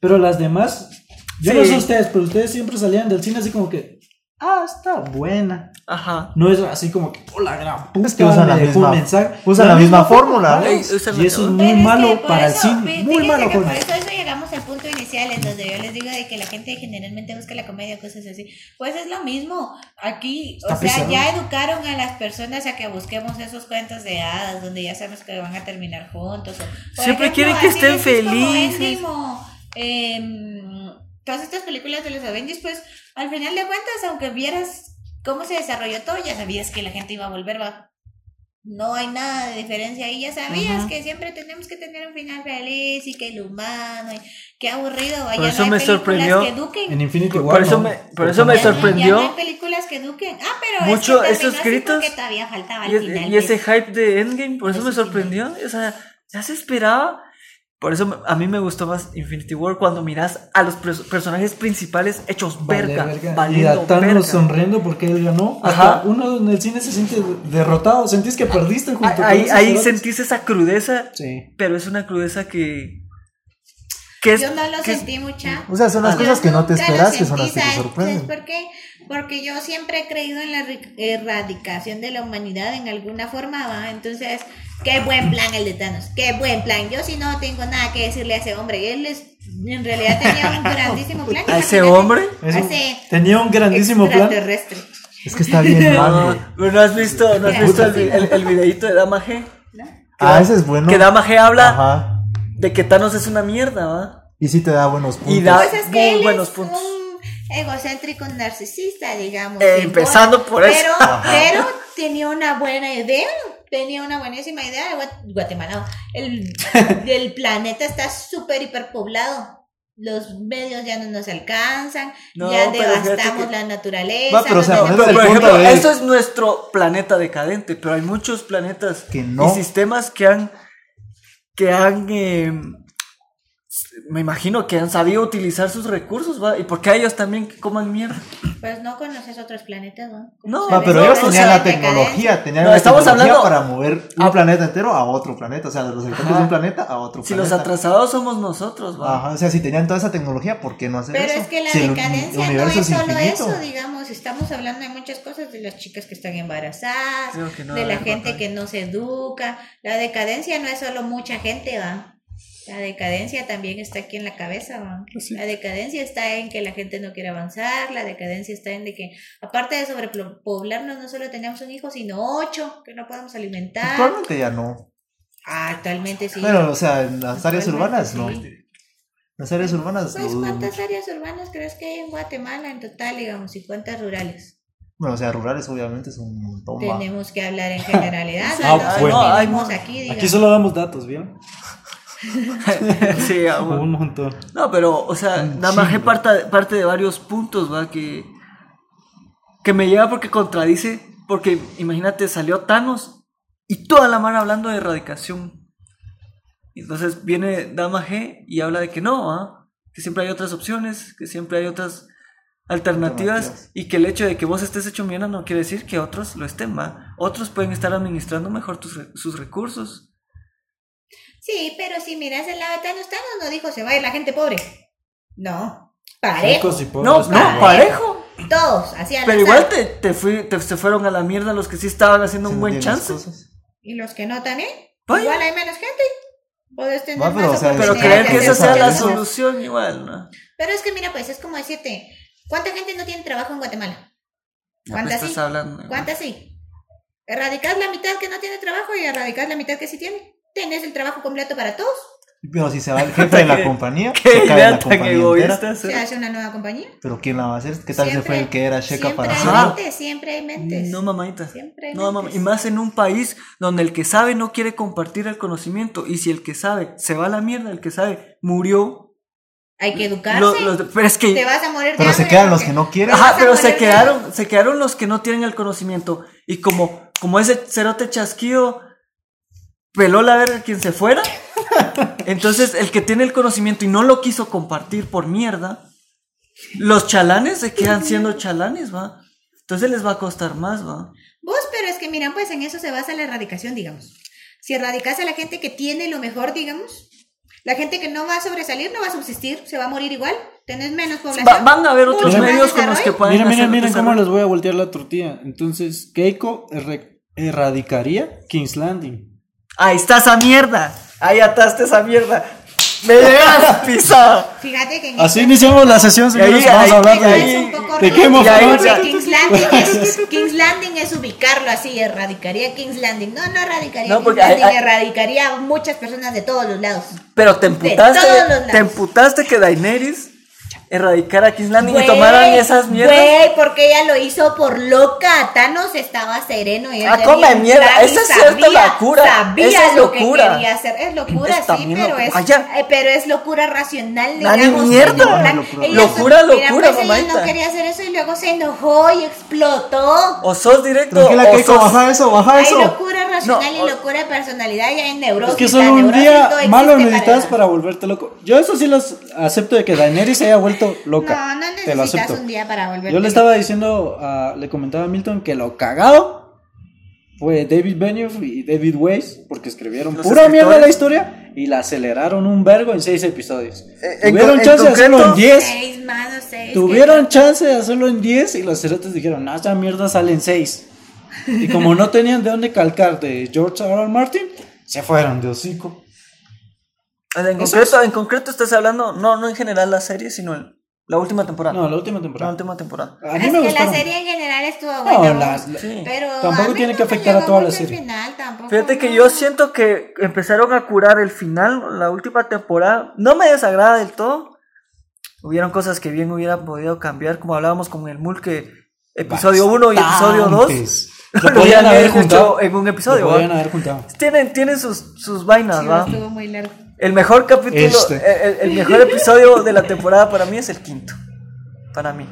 Pero las demás, yo no Sí. sé ustedes, pero ustedes siempre salían del cine así como que, ah, está buena. Ajá. No es así como que, oh, la gran puta, Es que usan la misma- mensaje. usan la misma fórmula, ¿eh? Ey, Y eso es la- muy Pero es malo para el eso, cine. fí- Muy malo Por eso, eso llegamos al punto inicial en donde yo les digo de que la gente generalmente busca la comedia, cosas así. Pues es lo mismo. Aquí, Está o sea, pesado. ya educaron a las personas a que busquemos esos cuentos de hadas donde ya sabemos que van a terminar juntos. o- Siempre quieren que estén como felices. Endgame o, em, todas estas películas de los Avengers, pues al final de cuentas, aunque vieras cómo se desarrolló todo, ya sabías que la gente iba a volver, va. No hay nada de diferencia ahí, ya sabías que siempre tenemos que tener un final feliz y que el humano, y qué aburrido, vaya, Por eso no hay me sorprendió. En Infinity Por War. eso no. me- por eso me sorprendió. Ya no hay películas que eduquen. Ah, pero Mucho es que así gritos todavía faltaba Y, el final. y ese hype de Endgame, por eso Eso me sí. sorprendió. O sea, ya se esperaba. Por eso me- a mí me gustó más Infinity War cuando miras a los personajes principales hechos Vale, verga. verga. Y a Thanos verga. sonriendo porque él ganó. Ajá. Hasta uno en el cine se siente derrotado. Sentís que perdiste junto con Ahí, esos ahí sentís esa crudeza, Sí. pero es una crudeza que. que es, Yo no lo que es- sentí mucha. O sea, son las Ah, cosas que no te esperas que son las que te sorprenden. ¿Sabes por qué? Porque yo siempre he creído en la erradicación de la humanidad en alguna forma, ¿va? Entonces, qué buen plan el de Thanos, qué buen plan. Yo sí no tengo nada que decirle a ese hombre. Él es, en realidad tenía un grandísimo plan. ¿A ese hombre? A Es un- ese Tenía un grandísimo plan. Es que está bien No, pero no has visto, no has visto el, el, el videíto de Dama G. ¿no? Ah, ese es bueno. Que Dama G habla Ajá. de que Thanos es una mierda, ¿va? Y sí te da buenos puntos. Y da- Pues es que muy él buenos es puntos. un egocéntrico narcisista, digamos. Eh, empezando por eso. Pero, pero tenía una buena idea. Tenía una buenísima idea de Guat- Guatemala. El, el planeta está súper hiperpoblado. Los medios ya no nos alcanzan. No, ya devastamos que- la naturaleza. Va, pero, o sea, no ponete tenemos- Pero, por ejemplo, de- esto es nuestro planeta decadente, pero hay muchos planetas Que no. y sistemas que han, que han, eh, me imagino que han sabido utilizar sus recursos, ¿va? ¿Y por qué a ellos también que coman mierda? Pues no conoces otros planetas, ¿no? No, pero ellos no, tenían la tecnología, tenían No, la estamos tecnología hablando- para mover un Ah. planeta entero a otro planeta. O sea, de los habitantes de un planeta a otro Si los planeta. atrasados somos nosotros, ¿va? Ajá, o sea, si tenían toda esa tecnología, ¿por qué no hacer Pero eso? es que la Si el decadencia no es solo infinito. eso, digamos, estamos hablando de muchas cosas, de las chicas que están embarazadas, Creo que no, de la gente que no se educa, la decadencia no es solo mucha gente, va. La decadencia también está aquí en la cabeza, va. La decadencia está en que la gente no quiere avanzar, la decadencia está en de que, aparte de sobrepoblarnos, no solo tenemos un hijo, sino ocho que no podemos alimentar. Actualmente ya no. Ah, actualmente sí. Bueno, o sea, en las áreas urbanas no. sí. En las áreas urbanas Pues, lo dudo ¿cuántas áreas urbanas crees que hay en Guatemala en total, digamos, y cuántas rurales? Bueno, o sea, rurales obviamente es un montón. Tenemos que hablar en generalidad. Ah, no bueno. hay mu- aquí, digamos. Aquí solo damos datos, ¿vieron? Sí. Un montón. No, pero, o sea, Un Dama G chingo. parte, parte de varios puntos, ¿va? Que, que me llega porque contradice, porque imagínate, salió Thanos y toda la mano hablando de erradicación. Entonces viene Dama G y habla de que no. Que siempre hay otras opciones, que siempre hay otras alternativas, Alternativas. y que el hecho de que vos estés hecho mierda no quiere decir que otros lo estén, ¿va? Otros pueden estar administrando mejor tus sus recursos. Sí, pero si miras el lado de Thanos, Thanos no dijo se va a ir la gente pobre. No. Parejo. Ricos y pobres, No, no, parejo. Todos, así al Pero azar. igual te, te, fui- te- se fueron a la mierda los que sí estaban haciendo Se un buen chance. Y los que no también. Vaya. Igual hay menos gente. Puedes tener Va, pero, más o sea, Pero creer que esa sea la solución igual, ¿no? Pero es que mira, pues es como decirte, ¿cuánta gente no tiene trabajo en Guatemala? Me ¿Cuántas sí? hablando. ¿Cuántas sí? Erradicas la mitad que no tiene trabajo y erradicas la mitad que sí tiene. Tenés el trabajo completo para todos. Pero si se va el jefe de la compañía, Qué se cae la compañía entera. ¿Se hace una nueva compañía? Pero ¿quién la va a hacer? ¿Qué tal se Siempre- fue el que era Sheka siempre para hacer? Siempre hay mentes. No, mamadita. Siempre hay No, mamá. mentes. Y más en un país donde el que sabe no quiere compartir el conocimiento. Y si el que sabe se va a la mierda, el que sabe murió. Hay que educarse. los- pero es Te que. vas a morir de Pero se quedan los que no quieren. Ajá, pero se quedaron, se quedaron los que no tienen el conocimiento. Y como, como ese cerote chasquido peló la verga a quien se fuera. Entonces, el que tiene el conocimiento y no lo quiso compartir por mierda, los chalanes se quedan siendo chalanes, va. Entonces les va a costar más, va. Vos, pero es que mira, pues en eso se basa la erradicación, digamos. Si erradicas a la gente que tiene lo mejor, digamos, la gente que no va a sobresalir no va a subsistir, se va a morir igual. Tenés menos población. Va- van a haber otros medios con los que pueden Miren, hacer miren, miren cómo les voy a voltear la tortilla. Entonces, Keiko erradicaría King's Landing. Ahí está esa mierda. Ahí ataste esa mierda. Me llegas pisado. Fíjate que en Así este- iniciamos la sesión, señores. ahí- Vamos a hablar ahí- de, Game of Thrones. King's Landing, es, King's Landing es ubicarlo así, erradicaría King's Landing. No, no erradicaría No, King's Landing, erradicaría a muchas personas de todos los lados. Pero te emputaste, todos los lados. te emputaste que Daenerys erradicara a King's Landing y tomaran esas mierdas. Güey, porque ella lo hizo por loca. Thanos estaba sereno y él Ah, come mierda, y esa es cierta locura, Sabía esa es lo locura. que quería hacer. Es locura, Es sí, pero locura. es, eh, pero es locura racional. Nani, digamos, mierda. Locura. Ella Locura, so- mira, locura, pues, ella no quería hacer eso y luego se enojó y explotó. O sos directo Tranquila, o Keiko, sos... baja eso, baja Hay eso. locura racional No, o- y locura de personalidad ya en neurosis. Es que solo un día malo necesitas para volverte loco. Yo eso sí los acepto de que Daenerys se haya vuelto loca. No, no Te lo acepto. un día para volver. Yo le estaba diciendo, a- le comentaba a Milton que lo cagado fue David Benioff y David Weiss, porque escribieron Los pura mierda la historia y la aceleraron un vergo en seis episodios. Eh, Tuvieron en chance de hacerlo en concreto- 10. Seis más o seis. Tuvieron chance de hacerlo en 10 y los cerotes dijeron, no, esa mierda sale en 6. Y como no tenían de dónde calcar de George R. R. Martin, se fueron de hocico. En Eso concreto, en concreto estás hablando, no, no en general la serie, sino el- la última temporada. No, la última la temporada. última temporada. A mí es me que gustaron. la serie en general estuvo No, buena. las- ¿no? sí. pero Tampoco a tiene no que afectar a toda la serie. final, tampoco, Fíjate que yo siento que empezaron a curar el final, la última temporada. No me desagrada del todo. Hubieron cosas que bien hubiera podido cambiar, como hablábamos con el Mul, que episodio 1 y episodio 2 Bastantes. Lo podían haber juntado. en un episodio. Lo podían haber juntado. Tienen, tienen sus, sus vainas, Sí, ¿va? estuvo muy largo. El mejor capítulo, Este. el, el mejor episodio de la temporada para mí es el quinto. Para mí.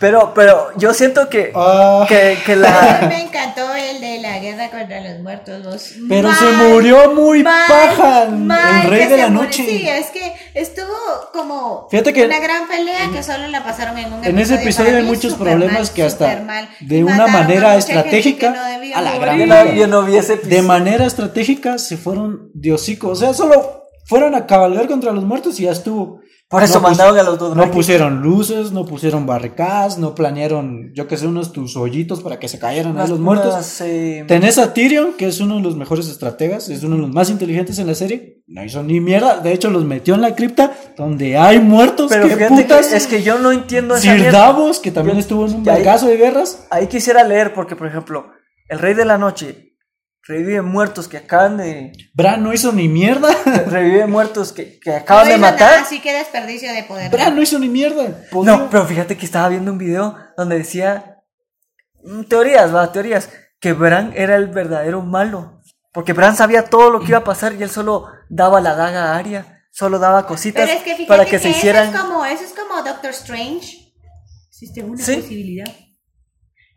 Pero, pero yo siento que, Ah. que, que A mí la. me encantó el de la guerra contra los muertos. Vos. Pero Mal, se murió muy mal, paja el- mal el rey de la murió. noche. Sí, es que estuvo como Fíjate que una gran pelea que solo la pasaron en un En ese episodio hay muchos problemas mal, que hasta de una manera estratégica no a la gran no, yo no vi ese de episodio. manera estratégica se fueron de hocico. O sea, solo fueron a cabalgar contra los muertos y ya estuvo. Por eso No pus- mandaron a los dos No pusieron luces, no pusieron barricadas, no planearon, yo que sé, unos tus hoyitos para que se cayeran Unas- los muertos. unas, eh, Tenés a Tyrion, que es uno de los mejores estrategas, es uno de los más inteligentes en la serie. No hizo ni mierda, de hecho los metió en la cripta donde hay muertos. pero ¿Qué putas? que es que yo no entiendo esa Sir. Davos, que también Yo- estuvo en un vergazo de guerras. Ahí quisiera leer, porque por ejemplo, el Rey de la Noche revive muertos que acaban de. Bran no hizo ni mierda. revive muertos que, que acaban No de hizo matar. nada, así que desperdicio de poder. Bran no hizo ni mierda. No, pero fíjate que estaba viendo un video donde decía. mm, Teorías, va, teorías. Que Bran era el verdadero malo. Porque Bran sabía todo lo que iba a pasar y él solo daba la daga a Arya. Solo daba cositas Pero es que para que, se eso hicieran. es como, eso es como Doctor Strange. Existe una Sí. posibilidad.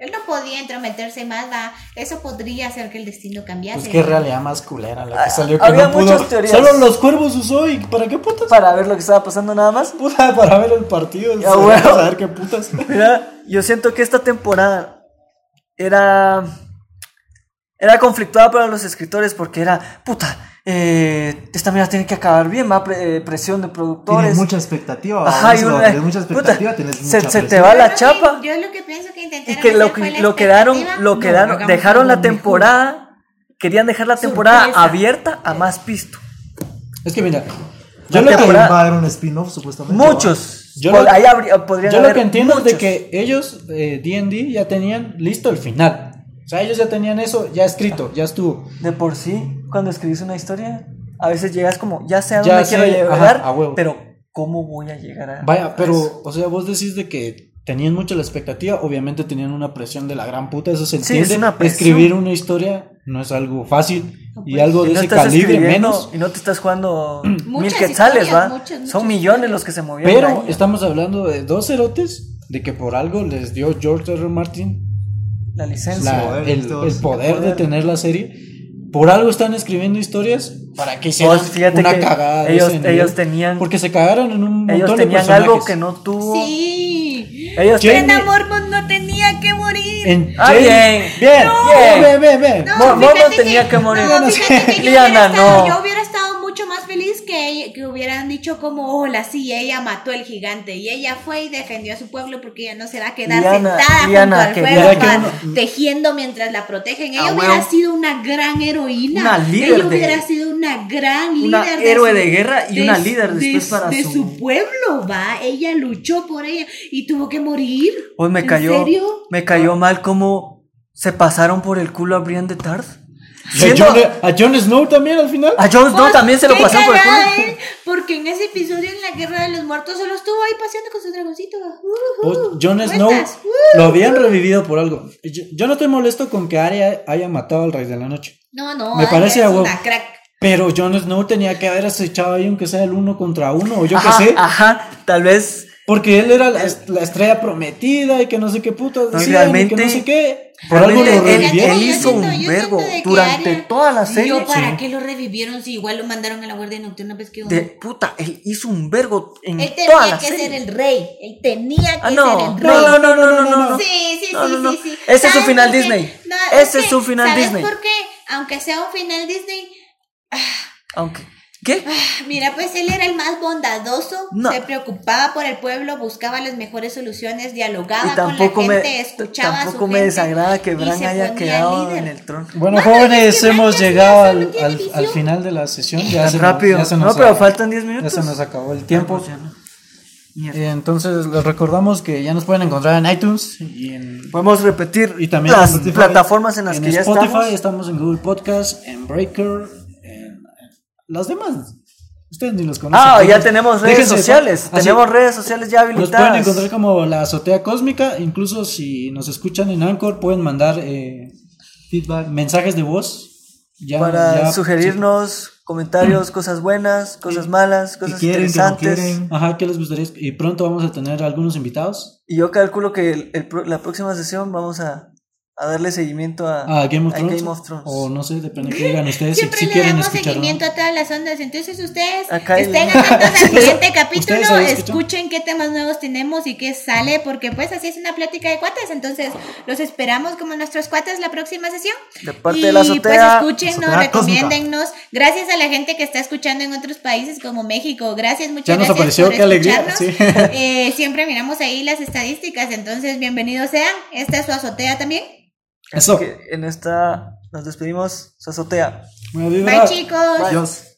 Él no podía entrometerse más, va. Eso podría hacer que el destino cambiase. Pues qué realidad más culera la Ah, que salió que había no pudo. muchas teorías. Solo los cuervos usó y ¿para qué putas? Para ver lo que estaba pasando nada más. Puta, para ver el partido. Ya, para bueno. saber qué putas. Mira, yo siento que esta temporada era. Era conflictuada para los escritores porque era, puta, eh, esta mierda tiene que acabar bien, va, Pre- eh, presión de productores. Tienes mucha expectativa. Ajá, y una- tienes mucha expectativa, puta, tienes se, mucha se te va Yo la lo que- chapa. yo lo que pienso que Y intentaron que lo, que- la lo quedaron, lo quedaron, dejaron la mejor. temporada, querían dejar la temporada abierta a más pisto. Es que mira, Yo lo que, va a haber un spin-off supuestamente. Muchos. Yo lo- ahí habría- podrían yo lo haber que entiendo es de que ellos, eh, D&D, ya tenían listo el final. O sea, ellos ya tenían eso ya escrito, ya estuvo. De por sí, cuando escribís una historia, a veces llegas como, ya sé a Ya dónde quiero sé, llegar, ajá, a huevo. pero ¿cómo voy a llegar a Vaya, a pero, eso? o sea, vos decís de que tenían mucha la expectativa, obviamente tenían una presión de la gran puta, eso se Sí, entiende. es una presión. Escribir una historia no es algo fácil y algo Y de no ese calibre menos. Y no te estás jugando mil quetzales, ¿va? muchas, muchas Son millones los que se movieron. Pero ahí. estamos hablando de dos cerotes de que por algo les dio George R. R. Martin la licencia. la- el, el poder de tener la serie. Por algo están escribiendo historias para que hicieran Pues, una que cagada. de ellos- ellos tenían- Porque se cagaron en un montón Ellos de tenían personajes. algo que no tuvo. Sí. Ellos tenían. Mormont no tenía que morir. En Ah, Jamie- bien. bien, No. bien, bien, bien, bien. No, Mo- fíjate Mormont tenía que morir. No, que Liana, no. yo hubiera estado mucho más feliz que, hubieran dicho como, hola, sí, ella mató al gigante y ella fue y defendió a su pueblo porque ella no se va a quedar Liana- sentada Liana, junto al fuego uno- tejiendo mientras la protegen. Ella Ah, hubiera huevo. sido una gran heroína. Una líder ella de- hubiera sido una gran líder. Una de héroe su- de guerra y una líder después para de su- su pueblo, va. Ella luchó por ella y tuvo que morir. Hoy me ¿En cayó. serio? Me cayó mal cómo se pasaron por el culo a Brian de Tarth. A Siendo- Jon, a Jon Snow también al final. a Jon Snow Pues, también se lo pasó por el culo. Porque en ese episodio en la Guerra de los Muertos solo estuvo ahí paseando con su dragoncito. Uh, Jon Snow lo habían revivido por algo. Yo, yo no estoy molesto con que Arya haya matado al Rey de la Noche. No, no, Me Arya parece es a huevo. una crack. Pero Jon Snow tenía que haber acechado ahí, aunque sea el uno contra uno, o yo qué sé. ajá, tal vez. Porque él era la, la estrella prometida y que no sé qué putas No, y decían, realmente- que no sé qué. Por algo lo él- revivieron. él Yo hizo un que durante toda la serie. Yo, ¿para Sí. qué lo revivieron si igual lo mandaron a la Guardia Nocturna? Pues que De puta, él hizo un vergo en Él toda tenía la que serie. ser el rey. Él tenía que Ah, no. ser el rey. No, no, no, no, no, no, no. Sí, sí, No, sí, no, no. sí, sí. Ese es su ¿Sabes final? Disney. No, Ese es que, su final ¿sabes Disney. por qué? Aunque sea un final Disney, Aunque. ¿Qué? Mira, pues él era el más bondadoso, No. se preocupaba por el pueblo, buscaba las mejores soluciones, dialogaba Y tampoco con la me, gente, escuchaba a su tampoco me gente desagrada que y Bran haya quedado líder. en el trono. Bueno, jóvenes, es que hemos ya llegado al, al- final de la sesión. Ya se rápido. Nos, ya se no, nos pero a- faltan 10 Ya minutos. se nos acabó el tiempo. Ya no. Eh, Entonces, les recordamos que ya nos pueden encontrar en iTunes y en Podemos repetir Y también las en Spotify. plataformas en las en que ya Spotify, estamos. estamos en Google Podcast, en Breaker, las demás. Ustedes ni los conocen. Ah, ya tenemos redes déjense- sociales. así, tenemos redes sociales ya Nos pueden habilitadas. encontrar como la azotea cósmica. Incluso si nos escuchan en Anchor, pueden mandar eh, Feedback. mensajes de voz. Ya, para ya- sugerirnos comentarios, cosas buenas, cosas malas, cosas quieren, que no interesantes. quieren. Ajá, ¿qué les gustaría? Y pronto vamos a tener algunos invitados Y yo calculo que el- el la próxima sesión vamos a, a darle seguimiento a, a Game of a Thrones. Game of Thrones. O no sé, depende de que digan ustedes si, Siempre si le quieren damos escuchar. no. seguimiento a todas las ondas, entonces ustedes estén atentos al siguiente capítulo, escuchen qué temas nuevos tenemos y qué sale, porque pues así es una plática de cuates, entonces los esperamos como nuestros cuates la próxima sesión. De parte y de la azotea. pues escúchenos, recomiéndennos, gracias a la gente que está escuchando en otros países como México, gracias, muchas Ya nos gracias apareció, por qué alegría, escucharnos. sí. Eh, siempre miramos ahí las estadísticas, entonces bienvenidos sean, esta es su azotea también. Eso. Que en esta nos despedimos, su azotea. Buena vibra. Bye chicos. Adiós.